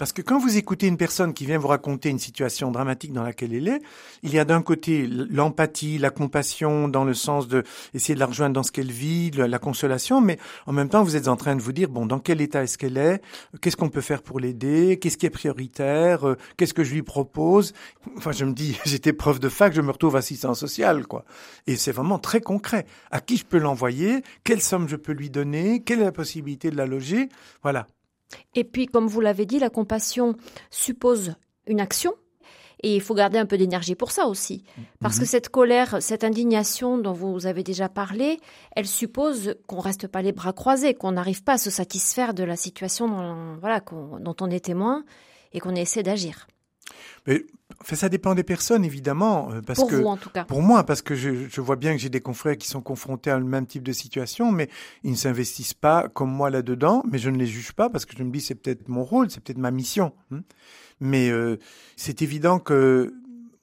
C: Parce que quand vous écoutez une personne qui vient vous raconter une situation dramatique dans laquelle elle est, il y a d'un côté l'empathie, la compassion dans le sens de essayer de la rejoindre dans ce qu'elle vit, la, consolation, mais en même temps vous êtes en train de vous dire bon dans quel état est-ce qu'elle est, qu'est-ce qu'on peut faire pour l'aider, qu'est-ce qui est prioritaire, euh, qu'est-ce que je lui propose? Enfin je me dis j'étais prof de fac, je me retrouve assistant social quoi. Et c'est vraiment très concret. À qui je peux l'envoyer, quelle somme je peux lui donner, quelle est la possibilité de la loger, voilà.
B: Et puis, comme vous l'avez dit, la compassion suppose une action. Et il faut garder un peu d'énergie pour ça aussi. Parce que mhm. cette colère, cette indignation dont vous avez déjà parlé, elle suppose qu'on reste pas les bras croisés, qu'on n'arrive pas à se satisfaire de la situation dont, voilà, dont on est témoin et qu'on essaie d'agir.
C: Mais ça dépend des personnes, évidemment. Euh, parce
B: pour
C: que,
B: vous, en tout cas.
C: Pour moi, parce que je, je vois bien que j'ai des confrères qui sont confrontés à le même type de situation, mais ils ne s'investissent pas comme moi là-dedans. Mais je ne les juge pas parce que je me dis c'est peut-être mon rôle, c'est peut-être ma mission. Hein. Mais euh, c'est évident que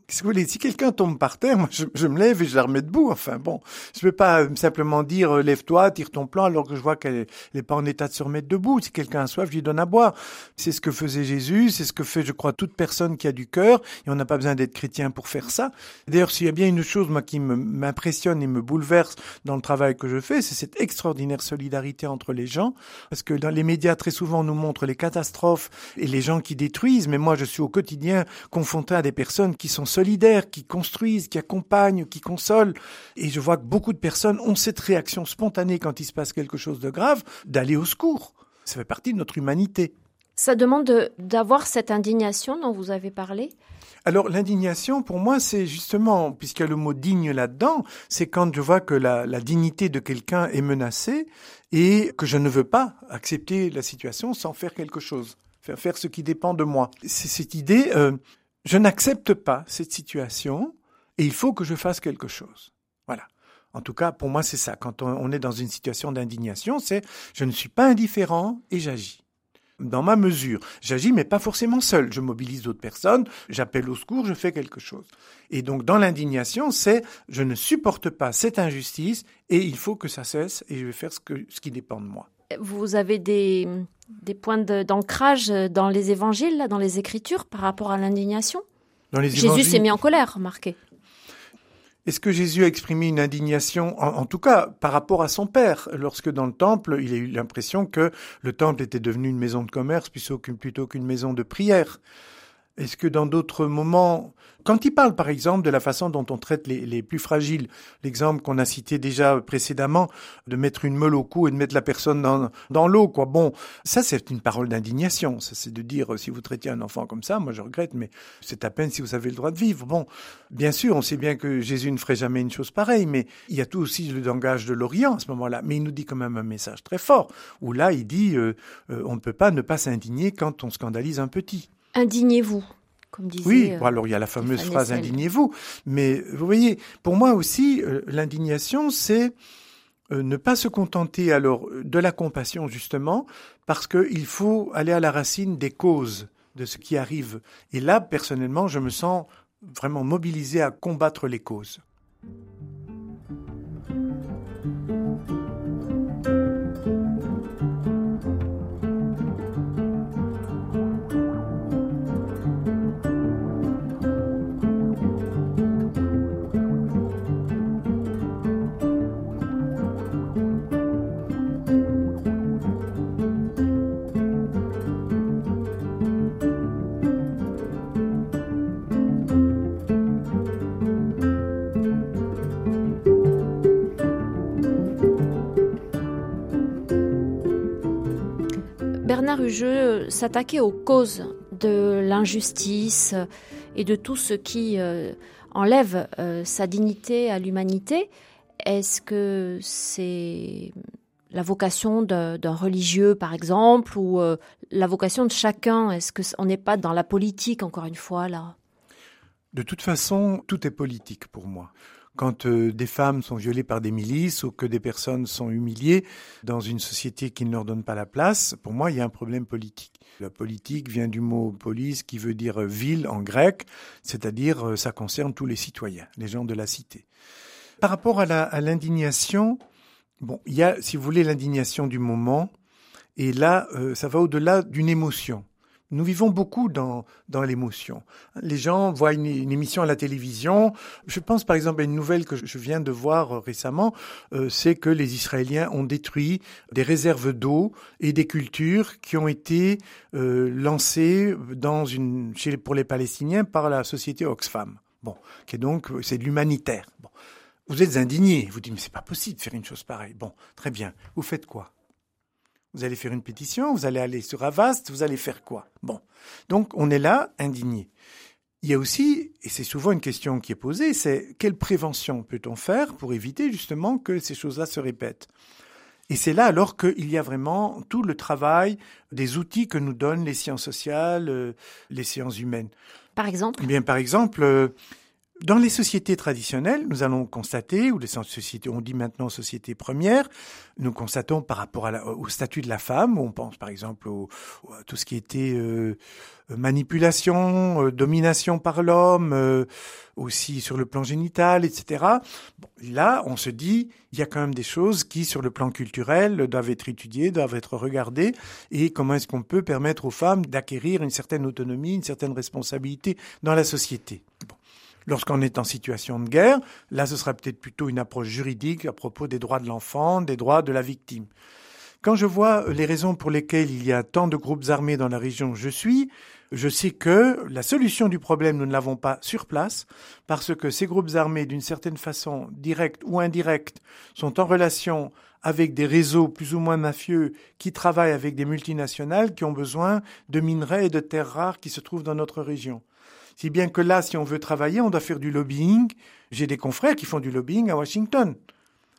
C: Qu'est-ce que vous voulez Si quelqu'un tombe par terre, moi, je, je, me lève et je la remets debout. Enfin bon, je ne peux pas euh, simplement dire euh, lève-toi, tire ton plan alors que je vois qu'elle n'est pas en état de se remettre debout. Si quelqu'un a soif, je lui donne à boire. C'est ce que faisait Jésus, c'est ce que fait, je crois, toute personne qui a du cœur. Et on n'a pas besoin d'être chrétien pour faire ça. D'ailleurs, s'il y a bien une chose moi qui m'impressionne et me bouleverse dans le travail que je fais, c'est cette extraordinaire solidarité entre les gens. Parce que dans les médias, très souvent, on nous montre les catastrophes et les gens qui détruisent. Mais moi, je suis au quotidien confronté à des personnes qui sont solidaires, qui construisent, qui accompagnent, qui consolent. Et je vois que beaucoup de personnes ont cette réaction spontanée quand il se passe quelque chose de grave, d'aller au secours. Ça fait partie de notre humanité.
B: Ça demande d'avoir cette indignation dont vous avez parlé?
C: Alors l'indignation, pour moi, c'est justement, puisqu'il y a le mot digne là-dedans, c'est quand je vois que la, la dignité de quelqu'un est menacée et que je ne veux pas accepter la situation sans faire quelque chose, faire, faire ce qui dépend de moi. C'est cette idée, euh, je n'accepte pas cette situation et il faut que je fasse quelque chose. Voilà. En tout cas, pour moi, c'est ça. Quand on est dans une situation d'indignation, c'est je ne suis pas indifférent et j'agis. Dans ma mesure, j'agis, mais pas forcément seul. Je mobilise d'autres personnes, j'appelle au secours, je fais quelque chose. Et donc, dans l'indignation, c'est je ne supporte pas cette injustice et il faut que ça cesse et je vais faire ce, qui dépend de moi.
B: Vous avez des, des points d'ancrage dans les évangiles, dans les écritures, par rapport à l'indignation Jésus s'est mis en colère, remarquez.
C: Est-ce que Jésus a exprimé une indignation, en, tout cas par rapport à son Père, lorsque dans le temple, il a eu l'impression que le temple était devenu une maison de commerce plutôt qu'une maison de prière Est-ce que dans d'autres moments, quand il parle par exemple de la façon dont on traite les, plus fragiles, l'exemple qu'on a cité déjà précédemment, de mettre une meule au cou et de mettre la personne dans, l'eau, quoi. Bon, ça c'est une parole d'indignation. Ça c'est de dire si vous traitiez un enfant comme ça, moi je regrette, mais c'est à peine si vous avez le droit de vivre. Bon, bien sûr, on sait bien que Jésus ne ferait jamais une chose pareille, mais il y a tout aussi le langage de l'Orient à ce moment-là. Mais il nous dit quand même un message très fort, où là il dit euh, euh, on ne peut pas ne pas s'indigner quand on scandalise un petit.
B: Indignez-vous. Comme disait,
C: oui,
B: euh,
C: alors il y a la fameuse
B: Stéphane
C: phrase indignez-vous, mais vous voyez, pour moi aussi, euh, l'indignation, c'est euh, ne pas se contenter alors de la compassion justement, parce qu'il faut aller à la racine des causes de ce qui arrive. Et là, personnellement, je me sens vraiment mobilisé à combattre les causes.
B: Bernard Hugeux s'attaquait aux causes de l'injustice et de tout ce qui euh, enlève euh, sa dignité à l'humanité. Est-ce que c'est la vocation d'un religieux, par exemple, ou euh, la vocation de chacun? Est-ce qu'on n'est pas dans la politique, encore une fois, là?
C: De toute façon, tout est politique pour moi. Quand euh, des femmes sont violées par des milices ou que des personnes sont humiliées dans une société qui ne leur donne pas la place, pour moi, il y a un problème politique. La politique vient du mot polis qui veut dire ville en grec, c'est-à-dire euh, ça concerne tous les citoyens, les gens de la cité. Par rapport à l'indignation, bon, il y a, si vous voulez, l'indignation du moment, et là, euh, ça va au-delà d'une émotion. Nous vivons beaucoup dans, l'émotion. Les gens voient une, émission à la télévision. Je pense par exemple à une nouvelle que je viens de voir euh, récemment, euh, c'est que les Israéliens ont détruit des réserves d'eau et des cultures qui ont été euh, lancées pour les Palestiniens par la société Oxfam. Bon, qui donc c'est de l'humanitaire. Vous êtes indigné. Vous dites mais c'est pas possible de faire une chose pareille. Bon, très bien. Vous faites quoi? Vous allez faire une pétition, vous allez aller sur Avast, vous allez faire quoi? Bon. Donc, on est là, indigné. Il y a aussi, et c'est souvent une question qui est posée, c'est quelle prévention peut-on faire pour éviter justement que ces choses-là se répètent? Et c'est là alors qu'il y a vraiment tout le travail des outils que nous donnent les sciences sociales, euh, les sciences humaines.
B: Par exemple?
C: Eh bien, par exemple, euh, dans les sociétés traditionnelles, nous allons constater, ou les sociétés, on dit maintenant société première, nous constatons par rapport au statut de la femme, on pense par exemple au, à tout ce qui était euh, manipulation, euh, domination par l'homme, euh, aussi sur le plan génital, etc. Là, on se dit, il y a quand même des choses qui, sur le plan culturel, doivent être étudiées, doivent être regardées, et comment est-ce qu'on peut permettre aux femmes d'acquérir une certaine autonomie, une certaine responsabilité dans la société. Lorsqu'on est en situation de guerre, là, ce sera peut-être plutôt une approche juridique à propos des droits de l'enfant, des droits de la victime. Quand je vois les raisons pour lesquelles il y a tant de groupes armés dans la région où je suis, je sais que la solution du problème, nous ne l'avons pas sur place, parce que ces groupes armés, d'une certaine façon, directe ou indirecte, sont en relation avec des réseaux plus ou moins mafieux qui travaillent avec des multinationales qui ont besoin de minerais et de terres rares qui se trouvent dans notre région. Si bien que là, si on veut travailler, on doit faire du lobbying. J'ai des confrères qui font du lobbying à Washington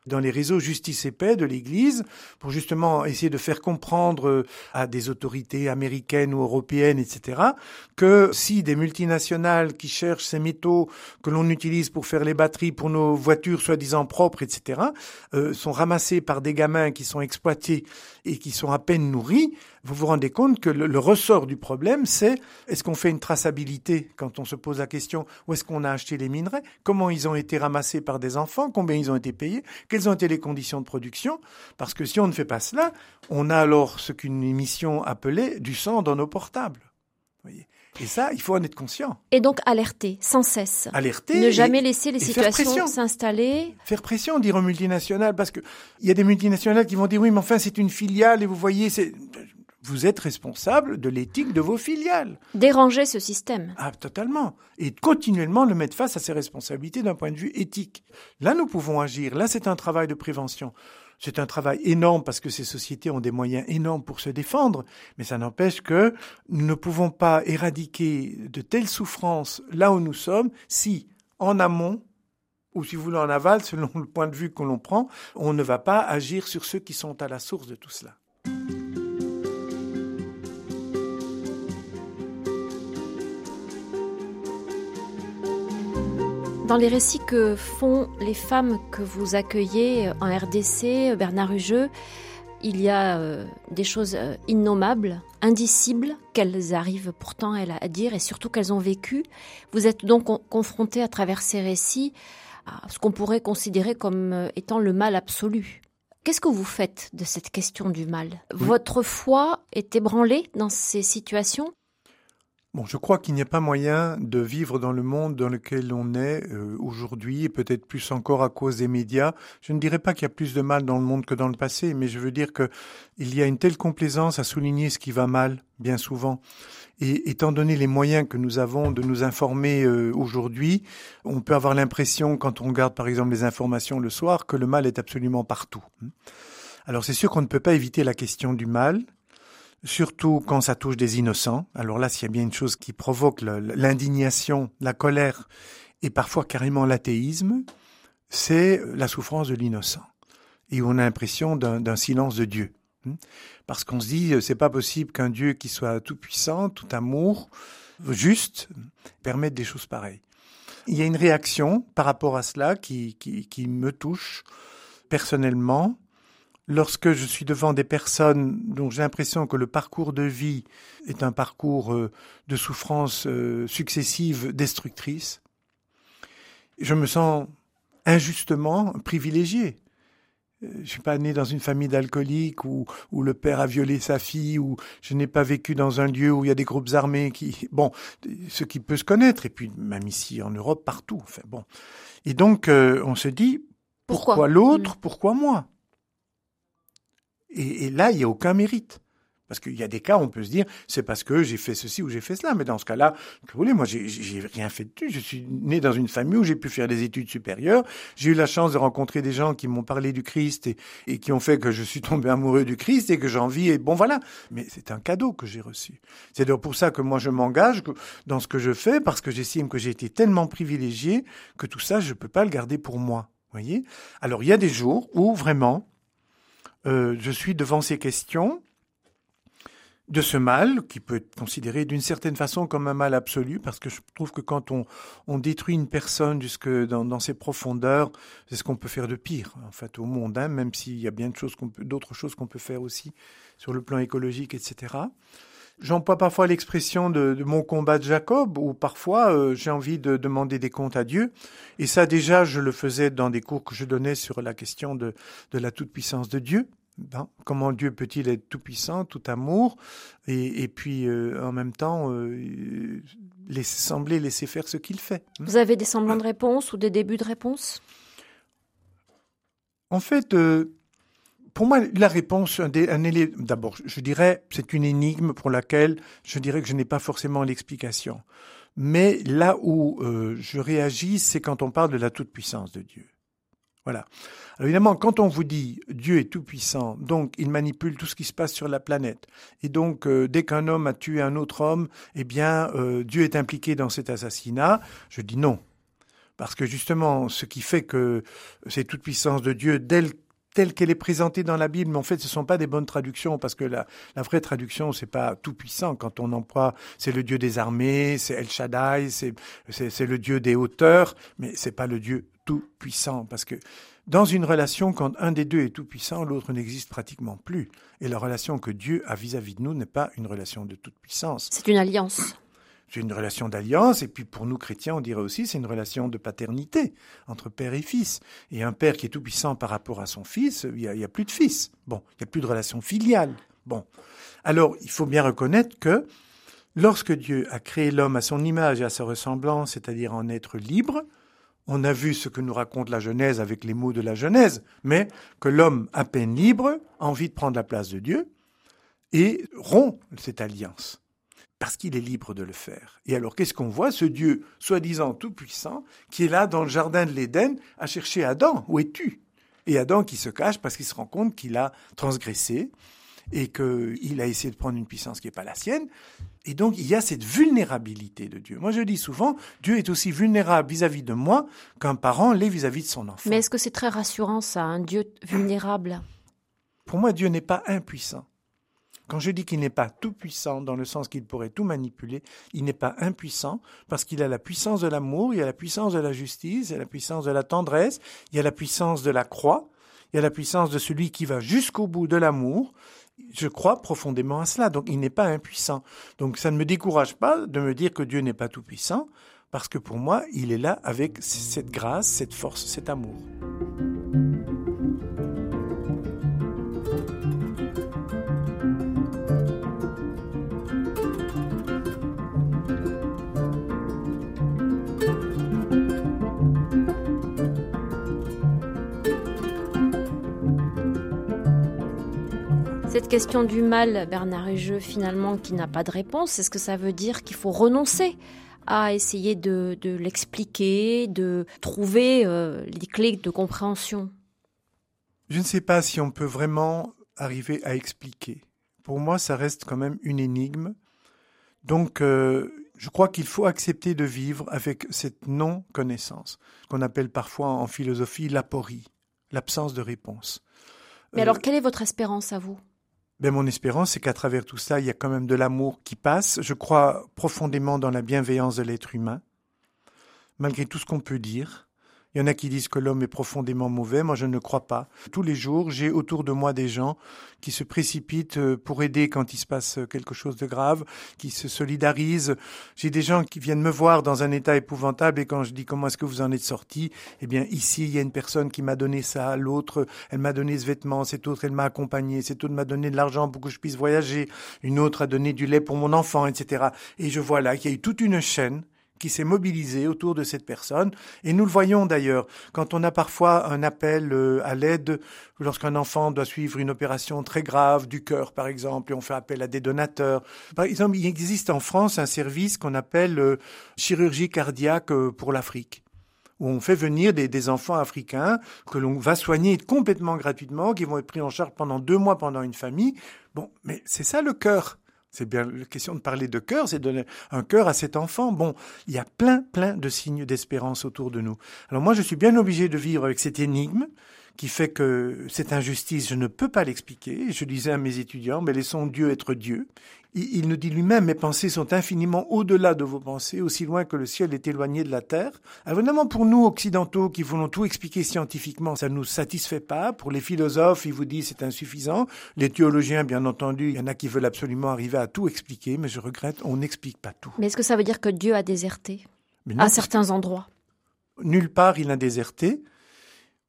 C: dans les réseaux justice et paix de l'Église pour justement essayer de faire comprendre à des autorités américaines ou européennes, etc., que si des multinationales qui cherchent ces métaux que l'on utilise pour faire les batteries pour nos voitures soi-disant propres, etc., euh, sont ramassés par des gamins qui sont exploités et qui sont à peine nourris, vous vous rendez compte que le, le ressort du problème, c'est est-ce qu'on fait une traçabilité quand on se pose la question où est-ce qu'on a acheté les minerais, comment ils ont été ramassés par des enfants, combien ils ont été payés, quelles ont été les conditions de production, parce que si on ne fait pas cela, on a alors ce qu'une émission appelait du sang dans nos portables. Voyez et ça, il faut en être conscient.
B: Et donc alerter sans cesse.
C: Alerter.
B: Ne jamais
C: et,
B: laisser les situations s'installer.
C: Faire pression, dire aux multinationales, parce que il y a des multinationales qui vont dire oui, mais enfin c'est une filiale et vous voyez, c'est vous êtes responsable de l'éthique de vos filiales.
B: Déranger ce système.
C: Ah, totalement. Et continuellement le mettre face à ses responsabilités d'un point de vue éthique. Là, nous pouvons agir. Là, c'est un travail de prévention. C'est un travail énorme parce que ces sociétés ont des moyens énormes pour se défendre, mais ça n'empêche que nous ne pouvons pas éradiquer de telles souffrances là où nous sommes si, en amont, ou si vous voulez en aval, selon le point de vue que l'on prend, on ne va pas agir sur ceux qui sont à la source de tout cela.
B: Dans les récits que font les femmes que vous accueillez en RDC, Bernard Hugeux, il y a euh, des choses euh, innommables, indicibles, qu'elles arrivent pourtant à dire et surtout qu'elles ont vécu. Vous êtes donc confronté à travers ces récits à ce qu'on pourrait considérer comme euh, étant le mal absolu. Qu'est-ce que vous faites de cette question du mal? Votre foi est ébranlée dans ces situations?
C: Bon, je crois qu'il n'y a pas moyen de vivre dans le monde dans lequel on est euh, aujourd'hui, et peut-être plus encore à cause des médias. Je ne dirais pas qu'il y a plus de mal dans le monde que dans le passé, mais je veux dire que il y a une telle complaisance à souligner ce qui va mal, bien souvent. Et étant donné les moyens que nous avons de nous informer euh, aujourd'hui, on peut avoir l'impression, quand on regarde par exemple les informations le soir, que le mal est absolument partout. Alors c'est sûr qu'on ne peut pas éviter la question du mal, surtout quand ça touche des innocents. Alors là, s'il y a bien une chose qui provoque l'indignation, la colère et parfois carrément l'athéisme, c'est la souffrance de l'innocent. Et on a l'impression d'un silence de Dieu. Hmm? Parce qu'on se dit, c'est pas possible qu'un Dieu qui soit tout puissant, tout amour, juste, permette des choses pareilles. Il y a une réaction par rapport à cela qui, qui me touche personnellement, lorsque je suis devant des personnes dont j'ai l'impression que le parcours de vie est un parcours euh, de souffrances euh, successives destructrices, je me sens injustement privilégié. Euh, je suis pas né dans une famille d'alcooliques où, où le père a violé sa fille, ou je n'ai pas vécu dans un lieu où il y a des groupes armés qui, bon, ce qui peut se connaître, et puis même ici en Europe, partout. Enfin bon. Et donc, on se dit, pourquoi l'autre, mmh. pourquoi moi? Et, là, il n'y a aucun mérite. Parce qu'il y a des cas, où on peut se dire, c'est parce que j'ai fait ceci ou j'ai fait cela. Mais dans ce cas-là, vous voulez, moi, j'ai rien fait de tout. Je suis né dans une famille où j'ai pu faire des études supérieures. J'ai eu la chance de rencontrer des gens qui m'ont parlé du Christ et, et, qui ont fait que je suis tombé amoureux du Christ et que j'en vis. Et bon, voilà. Mais c'est un cadeau que j'ai reçu. C'est d'ailleurs pour ça que moi, je m'engage dans ce que je fais parce que j'estime que j'ai été tellement privilégié que tout ça, je ne peux pas le garder pour moi. Voyez? Alors, il y a des jours où vraiment, euh, je suis devant ces questions de ce mal, qui peut être considéré d'une certaine façon comme un mal absolu, parce que je trouve que quand on, détruit une personne jusque dans, dans ses profondeurs, c'est ce qu'on peut faire de pire, en fait, au monde, hein, même s'il y a bien d'autres choses qu'on peut faire aussi sur le plan écologique, etc. J'emploie parfois l'expression de, de, mon combat de Jacob, où parfois euh, j'ai envie de demander des comptes à Dieu. Et ça déjà, je le faisais dans des cours que je donnais sur la question de, de la toute-puissance de Dieu. Ben, comment Dieu peut-il être tout-puissant, tout amour, et, et puis euh, en même temps euh, laisser, sembler laisser faire ce qu'il fait.
B: Vous avez des semblants de réponse ou des débuts de réponse?
C: En fait, euh, pour moi, la réponse, d'abord, je dirais, c'est une énigme pour laquelle je dirais que je n'ai pas forcément l'explication. Mais là où euh, je réagis, c'est quand on parle de la toute-puissance de Dieu. Voilà. Alors évidemment, quand on vous dit Dieu est tout puissant, donc il manipule tout ce qui se passe sur la planète, et donc euh, dès qu'un homme a tué un autre homme, eh bien euh, Dieu est impliqué dans cet assassinat, je dis non. Parce que justement, ce qui fait que c'est toute puissance de Dieu, telle telle qu'elle est présentée dans la Bible, mais en fait, ce ne sont pas des bonnes traductions, parce que la, vraie traduction, c'est pas tout puissant. Quand on emploie, c'est le Dieu des armées, c'est El Shaddai, c'est le Dieu des hauteurs, mais c'est pas le Dieu tout puissant, parce que dans une relation, quand un des deux est tout puissant, l'autre n'existe pratiquement plus. Et la relation que Dieu a vis-à-vis -vis de nous n'est pas une relation de toute puissance.
B: C'est une alliance.
C: C'est une relation d'alliance, et puis pour nous chrétiens, on dirait aussi c'est une relation de paternité entre père et fils. Et un père qui est tout puissant par rapport à son fils, il n'y a, plus de fils. Bon, il n'y a plus de relation filiale. Bon. Alors, il faut bien reconnaître que lorsque Dieu a créé l'homme à son image et à sa ressemblance, c'est-à-dire en être libre, on a vu ce que nous raconte la Genèse avec les mots de la Genèse, mais que l'homme à peine libre a envie de prendre la place de Dieu, et rompt cette alliance parce qu'il est libre de le faire. Et alors qu'est-ce qu'on voit? Ce Dieu, soi-disant tout-puissant, qui est là dans le jardin de l'Éden à chercher Adam, où es-tu? Et Adam qui se cache parce qu'il se rend compte qu'il a transgressé et qu'il a essayé de prendre une puissance qui n'est pas la sienne. Et donc il y a cette vulnérabilité de Dieu. Moi je dis souvent, Dieu est aussi vulnérable vis-à-vis de moi qu'un parent l'est vis-à-vis de son enfant.
B: Mais est-ce que c'est très rassurant ça, un Dieu vulnérable?
C: Pour moi, Dieu n'est pas impuissant. Quand je dis qu'il n'est pas tout puissant dans le sens qu'il pourrait tout manipuler, il n'est pas impuissant parce qu'il a la puissance de l'amour, il a la puissance de la justice, il a la puissance de la tendresse, il a la puissance de la croix, il a la puissance de celui qui va jusqu'au bout de l'amour. Je crois profondément à cela, donc il n'est pas impuissant. Donc ça ne me décourage pas de me dire que Dieu n'est pas tout puissant, parce que pour moi, il est là avec cette grâce, cette force, cet amour.
B: Cette question du mal, Bernard Jeu, finalement, qui n'a pas de réponse, est-ce que ça veut dire qu'il faut renoncer à essayer de, l'expliquer, de trouver euh, les clés de compréhension?
C: Je ne sais pas si on peut vraiment arriver à expliquer. Pour moi, ça reste quand même une énigme. Donc, euh, je crois qu'il faut accepter de vivre avec cette non-connaissance, qu'on appelle parfois en philosophie l'aporie, l'absence de réponse.
B: Mais alors, euh, quelle est votre espérance à vous?
C: Ben, mon espérance, c'est qu'à travers tout ça, il y a quand même de l'amour qui passe. Je crois profondément dans la bienveillance de l'être humain, malgré tout ce qu'on peut dire. Il y en a qui disent que l'homme est profondément mauvais, moi je ne crois pas. Tous les jours, j'ai autour de moi des gens qui se précipitent euh, pour aider quand il se passe quelque chose de grave, qui se solidarisent. J'ai des gens qui viennent me voir dans un état épouvantable et quand je dis comment est-ce que vous en êtes sorti, eh bien ici il y a une personne qui m'a donné ça, l'autre elle m'a donné ce vêtement, cette autre elle m'a accompagné, cette autre m'a donné de l'argent pour que je puisse voyager, une autre a donné du lait pour mon enfant, etc. Et je vois là qu'il y a eu toute une chaîne qui s'est mobilisé autour de cette personne. Et nous le voyons d'ailleurs quand on a parfois un appel euh, à l'aide lorsqu'un enfant doit suivre une opération très grave du cœur, par exemple, et on fait appel à des donateurs. Par exemple, il existe en France un service qu'on appelle euh, chirurgie cardiaque euh, pour l'Afrique où on fait venir des, des enfants africains que l'on va soigner complètement gratuitement, qui vont être pris en charge pendant deux mois pendant une famille. Bon, mais c'est ça le cœur. C'est bien la question de parler de cœur, c'est donner un cœur à cet enfant. Bon, il y a plein, plein de signes d'espérance autour de nous. Alors moi, je suis bien obligé de vivre avec cette énigme qui fait que cette injustice, je ne peux pas l'expliquer. Je disais à mes étudiants, mais laissons Dieu être Dieu. Il nous dit lui-même, mes pensées sont infiniment au-delà de vos pensées, aussi loin que le ciel est éloigné de la terre. Alors évidemment, pour nous, occidentaux, qui voulons tout expliquer scientifiquement, ça ne nous satisfait pas. Pour les philosophes, ils vous disent c'est insuffisant. Les théologiens, bien entendu, il y en a qui veulent absolument arriver à tout expliquer, mais je regrette, on n'explique pas tout.
B: Mais est-ce que ça veut dire que Dieu a déserté à certains endroits?
C: Nulle part il a déserté.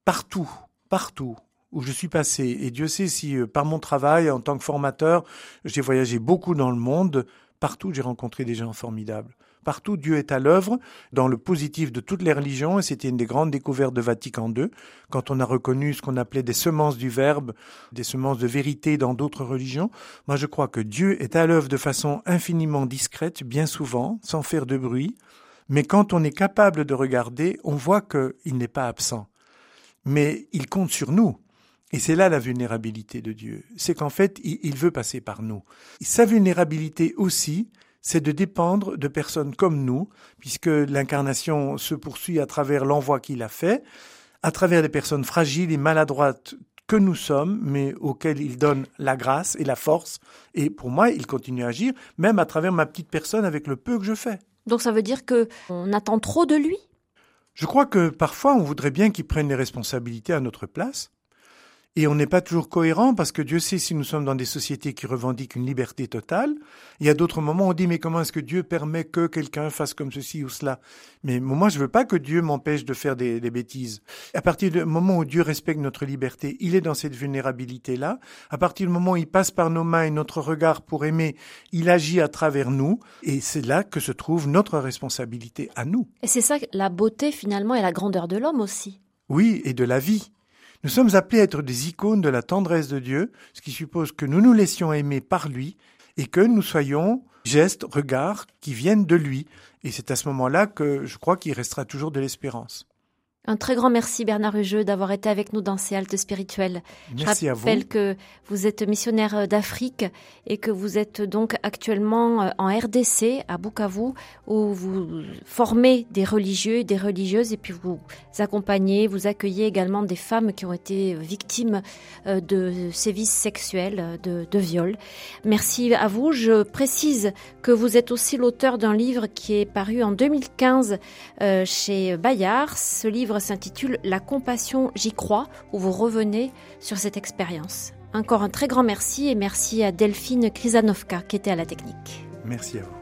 C: Partout, partout, où je suis passé. Et Dieu sait si euh, par mon travail en tant que formateur, j'ai voyagé beaucoup dans le monde, partout j'ai rencontré des gens formidables. Partout Dieu est à l'œuvre dans le positif de toutes les religions et c'était une des grandes découvertes de Vatican II quand on a reconnu ce qu'on appelait des semences du verbe, des semences de vérité dans d'autres religions. Moi je crois que Dieu est à l'œuvre de façon infiniment discrète, bien souvent, sans faire de bruit, mais quand on est capable de regarder, on voit qu'il n'est pas absent. Mais il compte sur nous. Et c'est là la vulnérabilité de Dieu. C'est qu'en fait, il veut passer par nous. Sa vulnérabilité aussi, c'est de dépendre de personnes comme nous, puisque l'incarnation se poursuit à travers l'envoi qu'il a fait, à travers des personnes fragiles et maladroites que nous sommes, mais auxquelles il donne la grâce et la force. Et pour moi, il continue à agir, même à travers ma petite personne avec le peu que je fais.
B: Donc ça veut dire que on attend trop de lui?
C: Je crois que parfois on voudrait bien qu'il prenne les responsabilités à notre place. Et on n'est pas toujours cohérent parce que Dieu sait si nous sommes dans des sociétés qui revendiquent une liberté totale. Il y a d'autres moments où on dit mais comment est-ce que Dieu permet que quelqu'un fasse comme ceci ou cela? Mais moi je veux pas que Dieu m'empêche de faire des, des, bêtises. À partir du moment où Dieu respecte notre liberté, il est dans cette vulnérabilité là. À partir du moment où il passe par nos mains et notre regard pour aimer, il agit à travers nous et c'est là que se trouve notre responsabilité à nous.
B: Et c'est ça la beauté finalement et la grandeur de l'homme aussi.
C: Oui, et de la vie Nous sommes appelés à être des icônes de la tendresse de Dieu, ce qui suppose que nous nous laissions aimer par lui et que nous soyons gestes, regards qui viennent de lui. Et c'est à ce moment-là que je crois qu'il restera toujours de l'espérance.
B: Un très grand merci Bernard Hugeux d'avoir été avec nous dans ces haltes spirituelles.
C: Merci
B: Je rappelle
C: à vous.
B: que vous êtes missionnaire euh, d'Afrique et que vous êtes donc actuellement euh, en RDC à Bukavu où vous formez des religieux et des religieuses et puis vous accompagnez, vous accueillez également des femmes qui ont été victimes euh, de sévices sexuels, de, de viols. Merci à vous. Je précise que vous êtes aussi l'auteur d'un livre qui est paru en 2015 euh, chez Bayard. Ce s'intitule La compassion, j'y crois, où vous revenez sur cette expérience. Encore un très grand merci et merci à Delphine Krizanovka qui était à la technique.
C: Merci à vous.